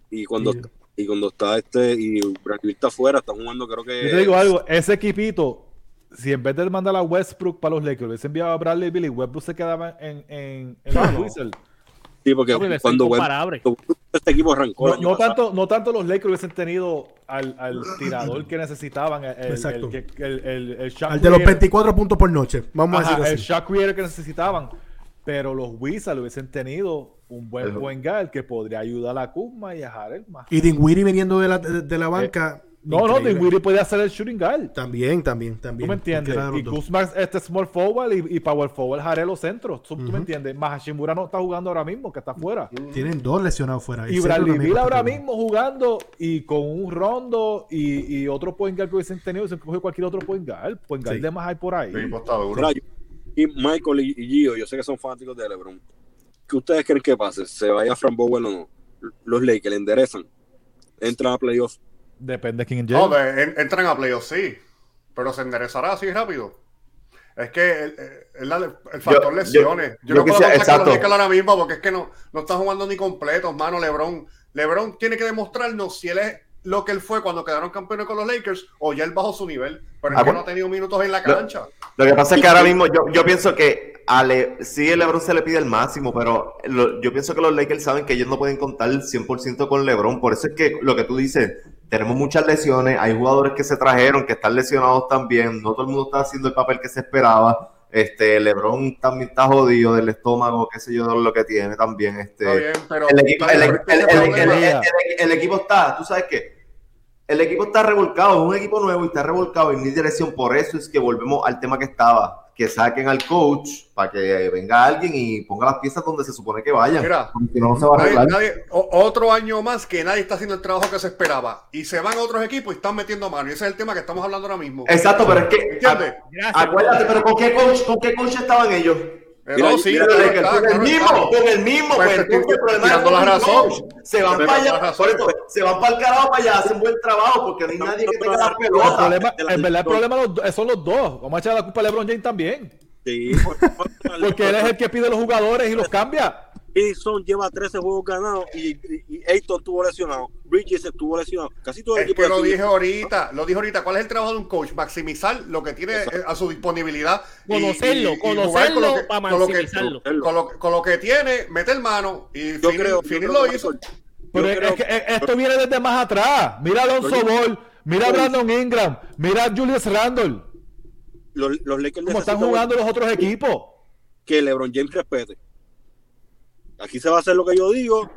Speaker 7: Y cuando,
Speaker 1: Sí.
Speaker 7: y cuando está este, y Bradley Bill está afuera, están jugando, creo que.
Speaker 3: Yo te digo algo, ese equipito, si en vez de mandar a Westbrook para los Lakers, hubiese enviado a Bradley Bill y Westbrook se quedaba en, en, en los. Wizards.
Speaker 7: Sí, porque cuando este equipo arrancó. el
Speaker 3: No, tanto, no tanto los Lakers hubiesen tenido al, al tirador que necesitaban, el, el,
Speaker 1: Exacto.
Speaker 3: el, que- el, el- el
Speaker 1: Al de los
Speaker 3: creator.
Speaker 1: 24 puntos por noche. Vamos
Speaker 3: Ajá,
Speaker 1: a decirlo
Speaker 3: el
Speaker 1: así.
Speaker 3: shot creator que necesitaban. Pero los Wizards hubiesen tenido un buen
Speaker 5: El-
Speaker 3: buen guard que podría ayudar a Kuzma y a Harrell más.
Speaker 1: Y Dinwiddie viniendo de la, de, de la banca.
Speaker 3: No, no. Dinwiddie podía hacer el shooting guard.
Speaker 1: También, también,
Speaker 3: ¿Tú
Speaker 1: también.
Speaker 3: me entiendes? Y. Kuzma es este small forward y, y power forward Harrell los centros. ¿Tú, tú me entiendes? Más Hashimura no está jugando ahora mismo, que está afuera.
Speaker 1: Tienen dos lesionados fuera.
Speaker 3: Y Bradley Bill
Speaker 1: a
Speaker 3: ahora mismo jugando y con un rondo y, y otro point guard que hubiesen tenido, se cogió cualquier otro point guard. Point guard
Speaker 1: Sí.
Speaker 3: de más hay por ahí.
Speaker 7: Mira, yo- y Michael y, y Gio, yo sé que son fanáticos de LeBron. ¿Qué ustedes creen que pase? ¿Se vaya Fran Bowen o no? Los Lakers le enderezan. Entran a playoffs.
Speaker 3: Depende de quién
Speaker 4: No,
Speaker 3: llegue.
Speaker 4: de- en- entran a playoffs, sí. Pero se enderezará así rápido. Es que el, el- el- el factor
Speaker 5: Yo-
Speaker 4: lesiones. Yo,
Speaker 5: yo
Speaker 4: no puedo los
Speaker 5: exacto.
Speaker 4: Lakers ahora mismo porque es que no, no está jugando ni completos, mano. LeBron. LeBron tiene que demostrarnos si él es lo que él fue cuando quedaron campeones con los Lakers o ya él bajó su nivel. Pero es
Speaker 5: Ah,
Speaker 4: que
Speaker 5: bueno.
Speaker 4: no ha tenido minutos en la
Speaker 5: Lo-
Speaker 4: cancha.
Speaker 5: Lo que pasa es que ahora mismo yo, yo pienso que a Le, sí, el LeBron se le pide el máximo, pero lo- yo pienso que los Lakers saben que ellos no pueden contar 100% con LeBron. Por eso es que lo que tú dices, tenemos muchas lesiones, hay jugadores que se trajeron, que están lesionados también, no todo el mundo está haciendo el papel que se esperaba. Este, LeBron también está jodido del estómago, qué sé yo, de lo que tiene también. Este, el equipo, está, tú sabes que el equipo está revolcado, es un equipo nuevo y está revolcado en mi dirección. Por eso es que volvemos al tema que estaba, que saquen al coach para que venga alguien y ponga las piezas donde se supone que vayan.
Speaker 4: Mira,
Speaker 5: porque no, se va a arreglar.
Speaker 4: nadie- otro año más que nadie está haciendo el trabajo que se esperaba. Y se van a otros equipos y están metiendo mano. Y ese es el tema que estamos hablando ahora mismo.
Speaker 5: Exacto, pero es que
Speaker 4: ¿Entiendes?
Speaker 5: Acuérdate, pero ¿con qué coach, con qué coach estaban ellos?
Speaker 4: Eh,
Speaker 7: Mira,
Speaker 4: no, sí,
Speaker 7: mira,
Speaker 4: claro
Speaker 5: Lakers,
Speaker 4: está,
Speaker 5: con el mismo, con el mismo,
Speaker 4: Pues
Speaker 5: pues, el problema
Speaker 4: tirando
Speaker 5: es
Speaker 4: la razón.
Speaker 5: Se van para allá,
Speaker 4: razón.
Speaker 5: por eso, se van para el carajo para allá, hacen buen trabajo porque no hay nadie que tenga la
Speaker 3: El
Speaker 5: pelota.
Speaker 3: problema, en verdad, el problema do- son los dos. Vamos a echar la culpa a LeBron James también.
Speaker 7: Sí,
Speaker 3: Porque él es el que pide los jugadores y los cambia.
Speaker 7: Edison lleva 13 juegos ganados y, y, y Ayton estuvo lesionado. Bridges estuvo lesionado. Casi todo el
Speaker 4: Es
Speaker 7: equipo
Speaker 4: que lo dije ahorita, lo dije ahorita. ¿Cuál es el trabajo de un coach? Maximizar lo que tiene eh, a su disponibilidad.
Speaker 2: Conocerlo,
Speaker 4: y-
Speaker 2: conocerlo
Speaker 4: con lo que-
Speaker 2: para
Speaker 4: con lo que-
Speaker 2: maximizarlo.
Speaker 4: Con lo, con lo que tiene, meter mano y
Speaker 7: Yo
Speaker 4: Fini-
Speaker 7: creo,
Speaker 4: Fini
Speaker 7: yo
Speaker 4: lo
Speaker 7: creo,
Speaker 4: hizo.
Speaker 3: Pero es,
Speaker 7: creo-
Speaker 3: es que esto viene desde más atrás. Mira a Alonso. Ball, mira a Brandon Ingram, mira a Julius Randle.
Speaker 7: los, los Lakers
Speaker 3: Cómo están jugando los otros equipos.
Speaker 7: que LeBron James respete. Aquí se va a hacer lo que yo digo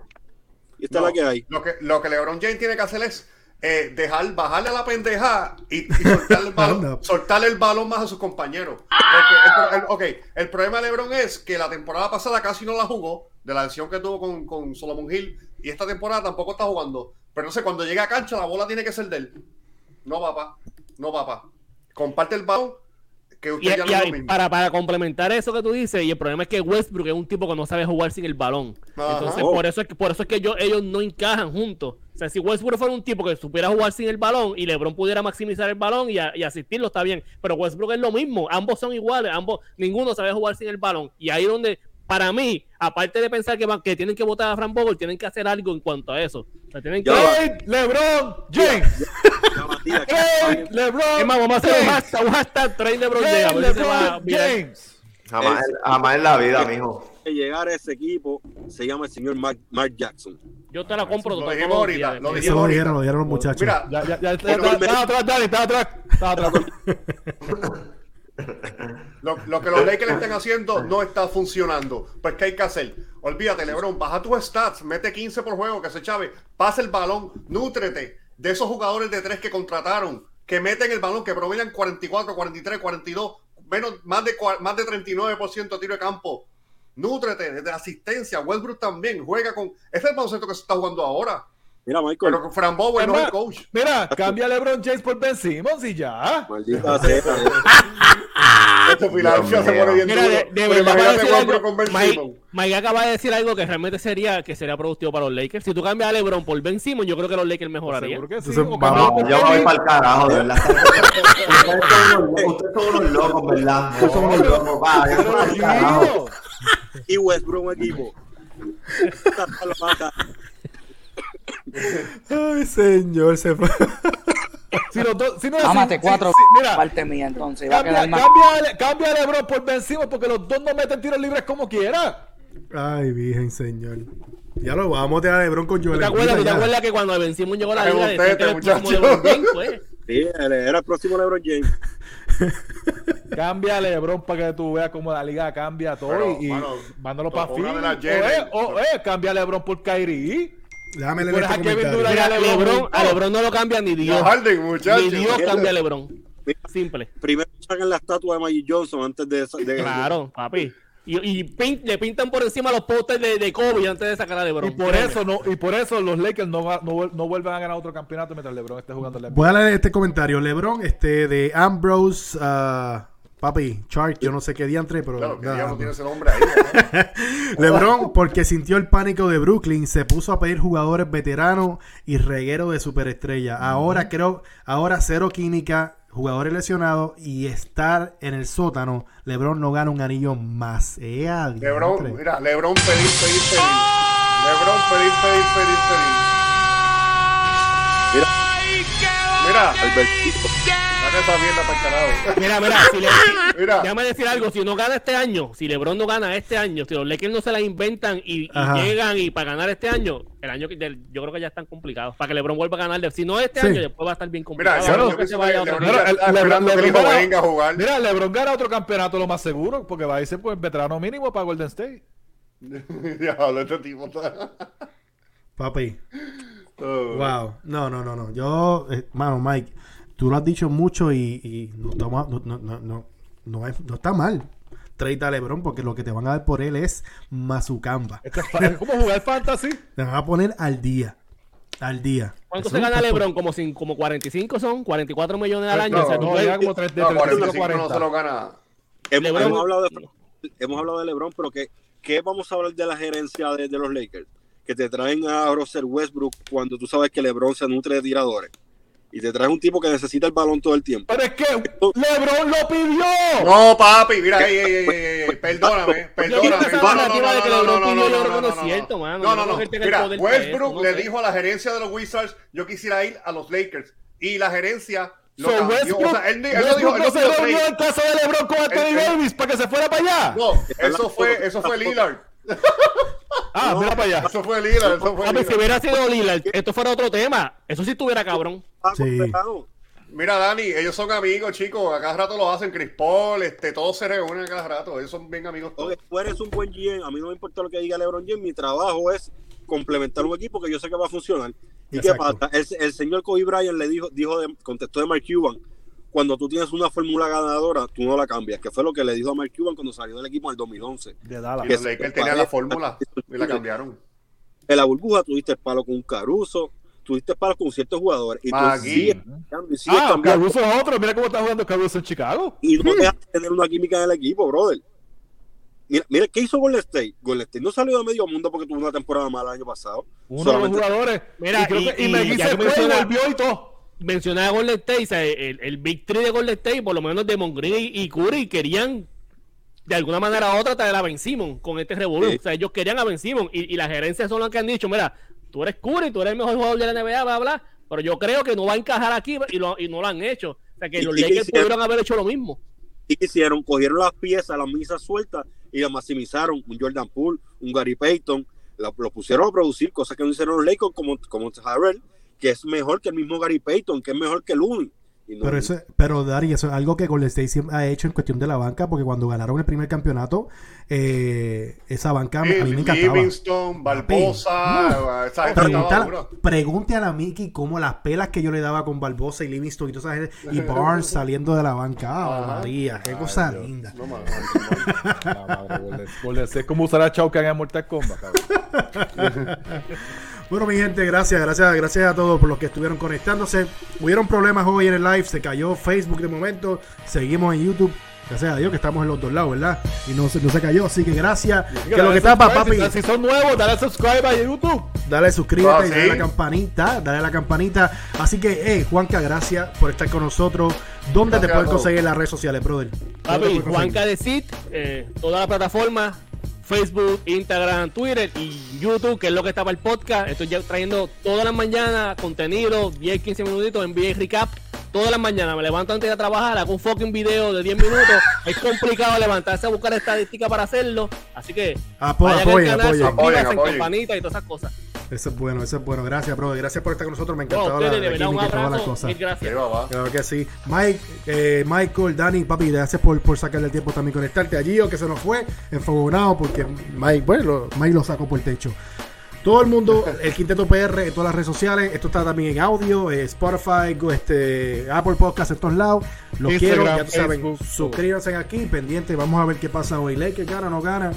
Speaker 7: y esta
Speaker 4: No,
Speaker 7: es la que hay.
Speaker 4: Lo que, lo que LeBron James tiene que hacer es eh, dejar, bajarle a la pendeja y, y soltarle, el balón, soltarle el balón más a sus compañeros. Porque el, el- ok, el problema de LeBron es que la temporada pasada casi no la jugó, de la lesión que tuvo con, con Solomon Hill, y esta temporada tampoco está jugando. Pero no sé, cuando llega a cancha, la bola tiene que ser de él. No, papá. No, papá. Comparte el balón, que
Speaker 2: Y,
Speaker 4: usted ya
Speaker 2: y
Speaker 4: no es
Speaker 2: ahí,
Speaker 4: lo mismo.
Speaker 2: para, para complementar eso que tú dices, y el problema es que Westbrook es un tipo que no sabe jugar sin el balón.
Speaker 4: Ajá.
Speaker 2: Entonces,
Speaker 7: Oh.
Speaker 2: por eso es que por eso es que ellos, ellos no encajan juntos. O sea, si Westbrook fuera un tipo que supiera jugar sin el balón y LeBron pudiera maximizar el balón y, a- y asistirlo, está bien. Pero Westbrook es lo mismo. Ambos son iguales. Ambos, ninguno sabe jugar sin el balón. Y ahí donde, para mí, aparte de pensar que, van- que tienen que votar a Frank Vogel, tienen que hacer algo en cuanto a eso. O sea, tienen que.
Speaker 3: Trade LeBron James. LeBron
Speaker 2: Es más, vamos a hacer un
Speaker 3: James.
Speaker 2: hashtag, un hashtag trade LeBron James,
Speaker 3: LeBron. James.
Speaker 5: Jamás, en- jamás en la vida, mijo.
Speaker 7: que llegar a ese equipo se llama el señor Mark, Mark Jackson.
Speaker 2: Yo te la compro
Speaker 4: Lo dijimos
Speaker 2: los
Speaker 4: ahorita, lo dijimos
Speaker 1: lo
Speaker 4: ahorita.
Speaker 1: dijeron, lo dijeron los muchachos.
Speaker 4: Mira,
Speaker 3: Ya, ya, ya, está atrás, Dani, está atrás. Está atrás.
Speaker 4: Lo, que los Lakers están haciendo no está funcionando. Pues, ¿qué hay que hacer? Olvídate, LeBron, baja tus stats, mete 15 por juego, que se chave, pasa el balón, nútrete de esos jugadores de tres que contrataron, que meten el balón, que promedian 44, 43, 42, menos, más, de, más de 39% de tiro de campo. Nútrete de, asistencia. Westbrook también juega con. Este es el que se está jugando ahora.
Speaker 7: Mira, Michael,
Speaker 4: Pero con Fran Bowen no es el coach.
Speaker 3: Mira, cambia a LeBron James por Ben Simmons y ya.
Speaker 7: maldita sea.
Speaker 4: Este Filadelfia se pone bien
Speaker 2: Mira,
Speaker 4: duro.
Speaker 2: de, de verdad va a
Speaker 4: imagínate
Speaker 2: decir
Speaker 4: Westbrook
Speaker 2: algo.
Speaker 4: con Ben
Speaker 2: Mike,
Speaker 4: Simmons.
Speaker 2: Mike acaba de decir algo que realmente sería que sería productivo para los Lakers. Si tú cambias a LeBron por Ben Simmons, yo creo que los Lakers mejorarían.
Speaker 3: Seguro que sí.
Speaker 1: Entonces, vamos-
Speaker 5: yo voy para el carajo, de verdad. Ustedes son unos, ustedes son unos locos, ¿verdad? Ustedes son unos locos. Va.
Speaker 7: Y Westbrook un equipo. Esta es la mata.
Speaker 1: Ay, señor, se fue.
Speaker 3: Si los dos, si no,
Speaker 6: Mámate
Speaker 3: si-
Speaker 6: cuatro
Speaker 3: si- mira,
Speaker 6: parte mía, entonces. Va a
Speaker 3: cambia,
Speaker 6: quedar más.
Speaker 3: cambia, a Le- cambia a LeBron por Ben Simmons porque los dos no meten tiros libres como quiera.
Speaker 1: Ay, virgen, señor. Ya lo vamos a tirar a LeBron con
Speaker 2: ¿Tú
Speaker 1: Joel.
Speaker 2: te acuerdas, ¿tú te acuerdas que cuando Ben Simmons llegó a la liga
Speaker 4: usted,
Speaker 2: decían que era el próximo
Speaker 4: muchacho.
Speaker 2: LeBron James, pues?
Speaker 7: Sí, era el próximo LeBron James.
Speaker 3: Cambia LeBron para que tú veas cómo la liga cambia todo
Speaker 4: Pero,
Speaker 3: y, y
Speaker 4: mano,
Speaker 3: mándalo para fin.
Speaker 4: de
Speaker 3: O, eh, eh, cambia LeBron por Kyrie.
Speaker 1: Déjame leer este
Speaker 3: a Kevin
Speaker 1: comentario.
Speaker 3: Durant.
Speaker 2: Mira,
Speaker 3: a LeBron
Speaker 2: LeBron,
Speaker 3: juntos.
Speaker 2: a LeBron no lo cambia ni Dios.
Speaker 4: Harden, muchacho.
Speaker 2: Ni Dios cambia a LeBron. Simple.
Speaker 7: Primero sacan la estatua de Magic Johnson antes de... de
Speaker 2: Claro, papi. Y, y pin- le pintan por encima los postes de, de Kobe antes de sacar a LeBron.
Speaker 3: Y por
Speaker 2: Créeme.
Speaker 3: eso no, y por eso los Lakers no, va- no, no vuelven a ganar otro campeonato mientras LeBron esté jugando NBA.
Speaker 1: Voy a leer este comentario. LeBron, este, de Ambrose, ah, papi, Chart, yo no sé qué diantre, pero.
Speaker 4: Claro, que
Speaker 1: no.
Speaker 4: tiene ese nombre ahí. ¿no?
Speaker 1: LeBron, porque sintió el pánico de Brooklyn, se puso a pedir jugadores veteranos y reguero de superestrella. Ahora creo, ahora cero química, jugadores lesionados y estar en el sótano. LeBron no gana un anillo más. ¡Ea, diantre!
Speaker 4: Lebron, mira, Lebron pedir, pedir, pedir. Lebron pedir, pedir, pedir, pedir.
Speaker 7: Mira,
Speaker 4: Mira,
Speaker 7: Albertito.
Speaker 2: Mira, mira, si le,
Speaker 4: Mira.
Speaker 2: déjame decir algo, si no gana este año, si LeBron no gana este año, si los Lakers no se la inventan y, llegan y para ganar este año, el año que del- yo creo que ya están complicados, para que LeBron vuelva a ganar, si no este
Speaker 1: Sí.
Speaker 2: año, después va a estar bien complicado.
Speaker 4: Mira, LeBron
Speaker 3: gana- otro campeonato lo más seguro porque va a irse el veterano mínimo para Golden State.
Speaker 4: Diablo, este tipo está...
Speaker 1: Papi.
Speaker 4: Oh.
Speaker 1: Wow. No, no, no, no. Yo, eh, mano, Mike, tú lo has dicho mucho y, y no, estamos- no, no, no, no, es- no está mal. Trade a LeBron porque lo que te van a dar por él es Mazucamba.
Speaker 3: Es como jugar fantasy.
Speaker 1: Te van a poner al día. Al día.
Speaker 2: ¿Cuánto
Speaker 1: Eso
Speaker 2: se gana LeBron? Como, cin- como 45 son, 44 millones al año.
Speaker 4: No,
Speaker 2: o sea, tú
Speaker 3: No,
Speaker 2: puedes-
Speaker 3: ya como tres- de
Speaker 4: No,
Speaker 3: 35
Speaker 4: 45
Speaker 3: a
Speaker 4: no se
Speaker 3: 40.
Speaker 4: lo gana.
Speaker 7: Hemos,
Speaker 2: LeBron-
Speaker 7: hemos hablado de, hemos hablado de LeBron, pero ¿qué, qué vamos a hablar de la gerencia de, de los Lakers? Que te traen a Russell Westbrook cuando tú sabes que LeBron se nutre de tiradores. Y te traes un tipo que necesita el balón todo el tiempo.
Speaker 3: Pero es que LeBron lo pidió.
Speaker 4: No, papi, mira, ey, ey, ey, ey, ey, perdóname, perdóname.
Speaker 2: no.
Speaker 4: No, no, no.
Speaker 2: tenga el
Speaker 4: Mira, Westbrook
Speaker 2: no
Speaker 4: le dijo a la gerencia de los Wizards, yo quisiera ir a los Lakers. Y la gerencia lo
Speaker 3: So. Westbrook,
Speaker 4: O sea, él, él no
Speaker 3: Westbrook
Speaker 4: dijo, él
Speaker 3: no
Speaker 4: no
Speaker 3: se reunió en casa de LeBron con Anthony Davis para que se fuera para allá.
Speaker 4: No, eso fue, eso fue Lillard.
Speaker 3: Ah, mira para allá.
Speaker 4: Eso fue Lillard, eso fue
Speaker 2: si hubiera sido Lillard, esto fuera otro tema. Eso sí estuviera cabrón.
Speaker 7: Ah,
Speaker 1: Sí.
Speaker 7: completado.
Speaker 4: Mira, Dani, ellos son amigos, chicos. A cada rato lo hacen. Chris Paul, este, todos se reúnen a cada rato. Ellos son bien amigos todos.
Speaker 7: Oye, tú eres un buen GM, a mí no me importa lo que diga LeBron James, mi trabajo es complementar un equipo que yo sé que va a funcionar. ¿Y
Speaker 1: Exacto.
Speaker 7: qué pasa? El, el señor Kobe Bryant le dijo, dijo de- contestó de Mark Cuban, cuando tú tienes una fórmula ganadora, tú no la cambias, que fue lo que le dijo a Mark Cuban cuando salió del equipo en el 2011.
Speaker 3: De Dallas.
Speaker 4: Y los Lakers tenían la fórmula y la cambiaron.
Speaker 7: En la burbuja tuviste el palo con un Caruso, tuviste palos con ciertos jujugadores y tú sigues cambiando y sigues
Speaker 3: Ah,
Speaker 7: cambiando
Speaker 3: Caruso es otro. Mira cómo está jugando Caruso en Chicago.
Speaker 7: y no dejas de tener una química en el equipo, brother. Mira, mira ¿qué hizo Golden State? Golden State no salió de medio mundo porque tuvo una temporada mala el año pasado.
Speaker 3: Uno
Speaker 7: Solamente-
Speaker 3: de los jugadores.
Speaker 2: Mira,
Speaker 3: y, creo
Speaker 2: y-
Speaker 3: que, y,
Speaker 2: ya
Speaker 3: se
Speaker 2: que
Speaker 3: fue volvió y todo.
Speaker 2: Mencioné a Golden State, o sea, el, el Big Three de Golden State, por lo menos de Green y Curry, querían de alguna manera u otra traer a Ben Simon con este revolú.
Speaker 7: Sí.
Speaker 2: O sea, ellos querían a Ben Simon y, y las gerencias son las que han dicho, mira, tú eres Curry, tú eres el mejor jugador de la NBA, bla, bla, pero yo creo que no va a encajar aquí y, lo- y no lo han hecho. O sea, que los Lakers pudieron haber hecho lo mismo.
Speaker 7: ¿Y hicieron? Cogieron las piezas, las misas sueltas y las maximizaron. Un Jordan Poole, un Gary Payton, la- lo pusieron a producir, cosas que no hicieron los Lakers como, como Harrell, que es mejor que el mismo Gary Payton, que es mejor que Looney. No-
Speaker 1: Pero, eso, pero Dari, eso es algo que Golden State siempre ha hecho en cuestión de la banca, porque cuando ganaron el primer campeonato, eh, esa banca me- a mí me encantaba.
Speaker 4: Livingston, Barbosa, esa.
Speaker 1: Pregúntale a Mickey cómo las pelas que yo le daba con Barbosa y Livingston y toda esa gente, y Barnes saliendo de la banca. Ah,
Speaker 4: Ajá.
Speaker 1: María, qué
Speaker 4: Ay,
Speaker 1: cosa
Speaker 4: Dios.
Speaker 1: linda.
Speaker 4: No, man,
Speaker 3: La madre, Golden- State. Es como usar a Shao Kahn en Mortal Kombat, cabrón.
Speaker 1: Bueno, mi gente, gracias, gracias, gracias a todos por los que estuvieron conectándose. Hubieron problemas hoy en el live, se cayó Facebook de momento, seguimos en YouTube. Gracias a Dios que estamos en los dos lados, ¿verdad? Y no, se- no se cayó, así que gracias. Que lo que tapa, papi,
Speaker 3: Si, si son nuevos, dale subscribe a YouTube.
Speaker 1: dale suscríbete
Speaker 4: Ah,
Speaker 1: y dale
Speaker 4: ¿sí?
Speaker 1: la campanita, dale la campanita. Así que, hey, Juanca, gracias por estar con nosotros. ¿Dónde
Speaker 4: Gracias
Speaker 1: te
Speaker 4: a
Speaker 1: pueden conseguir en las redes sociales, brother? ¿Dónde te
Speaker 2: Papi? Juanca de Cid, eh, toda la plataforma, Facebook, Instagram, Twitter y YouTube, que es lo que está para el podcast. Estoy ya trayendo todas las mañanas contenido, 10, 15 minutitos, NBA recap. Todas las mañanas me levanto antes de ir a trabajar, hago un fucking video de 10 minutos. es complicado levantarse a buscar estadística para hacerlo. Así que
Speaker 1: Apo-
Speaker 2: vayan al
Speaker 1: apoyen,
Speaker 2: canal,
Speaker 1: apoyen.
Speaker 2: suscríbanse,
Speaker 4: Apoyen, apoyen.
Speaker 2: campanita y todas esas cosas.
Speaker 1: Eso es bueno, eso es bueno. Gracias, brother. Gracias por estar con nosotros. Me encantó la, la
Speaker 2: un
Speaker 1: química y todas las cosas.
Speaker 2: Mil gracias.
Speaker 1: Claro que sí. Mike, eh, Michael, Dani, papi, gracias por, por sacarle el tiempo también conectarte a Gio, que se nos fue enfogonado porque Mike, bueno, lo- Mike lo sacó por el techo. Todo el mundo, el Quinteto PR en todas las redes sociales. Esto está también en audio, eh, Spotify, este, Apple Podcast en todos lados. Los
Speaker 3: Instagram,
Speaker 1: quiero, ya tú saben.
Speaker 3: Facebook,
Speaker 1: Suscríbanse aquí, pendiente. Vamos a ver qué pasa hoy. Lakers gana o no gana.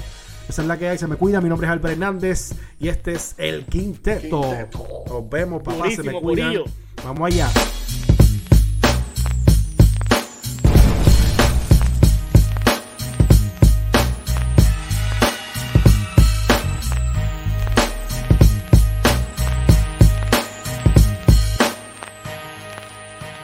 Speaker 1: Esa es la que hay. Se me cuida. Mi nombre es Albert Hernández y este es el Quinteto.
Speaker 4: Quinteto.
Speaker 1: Nos vemos, papá. se me cuidan.
Speaker 2: corillo.
Speaker 1: Vamos allá.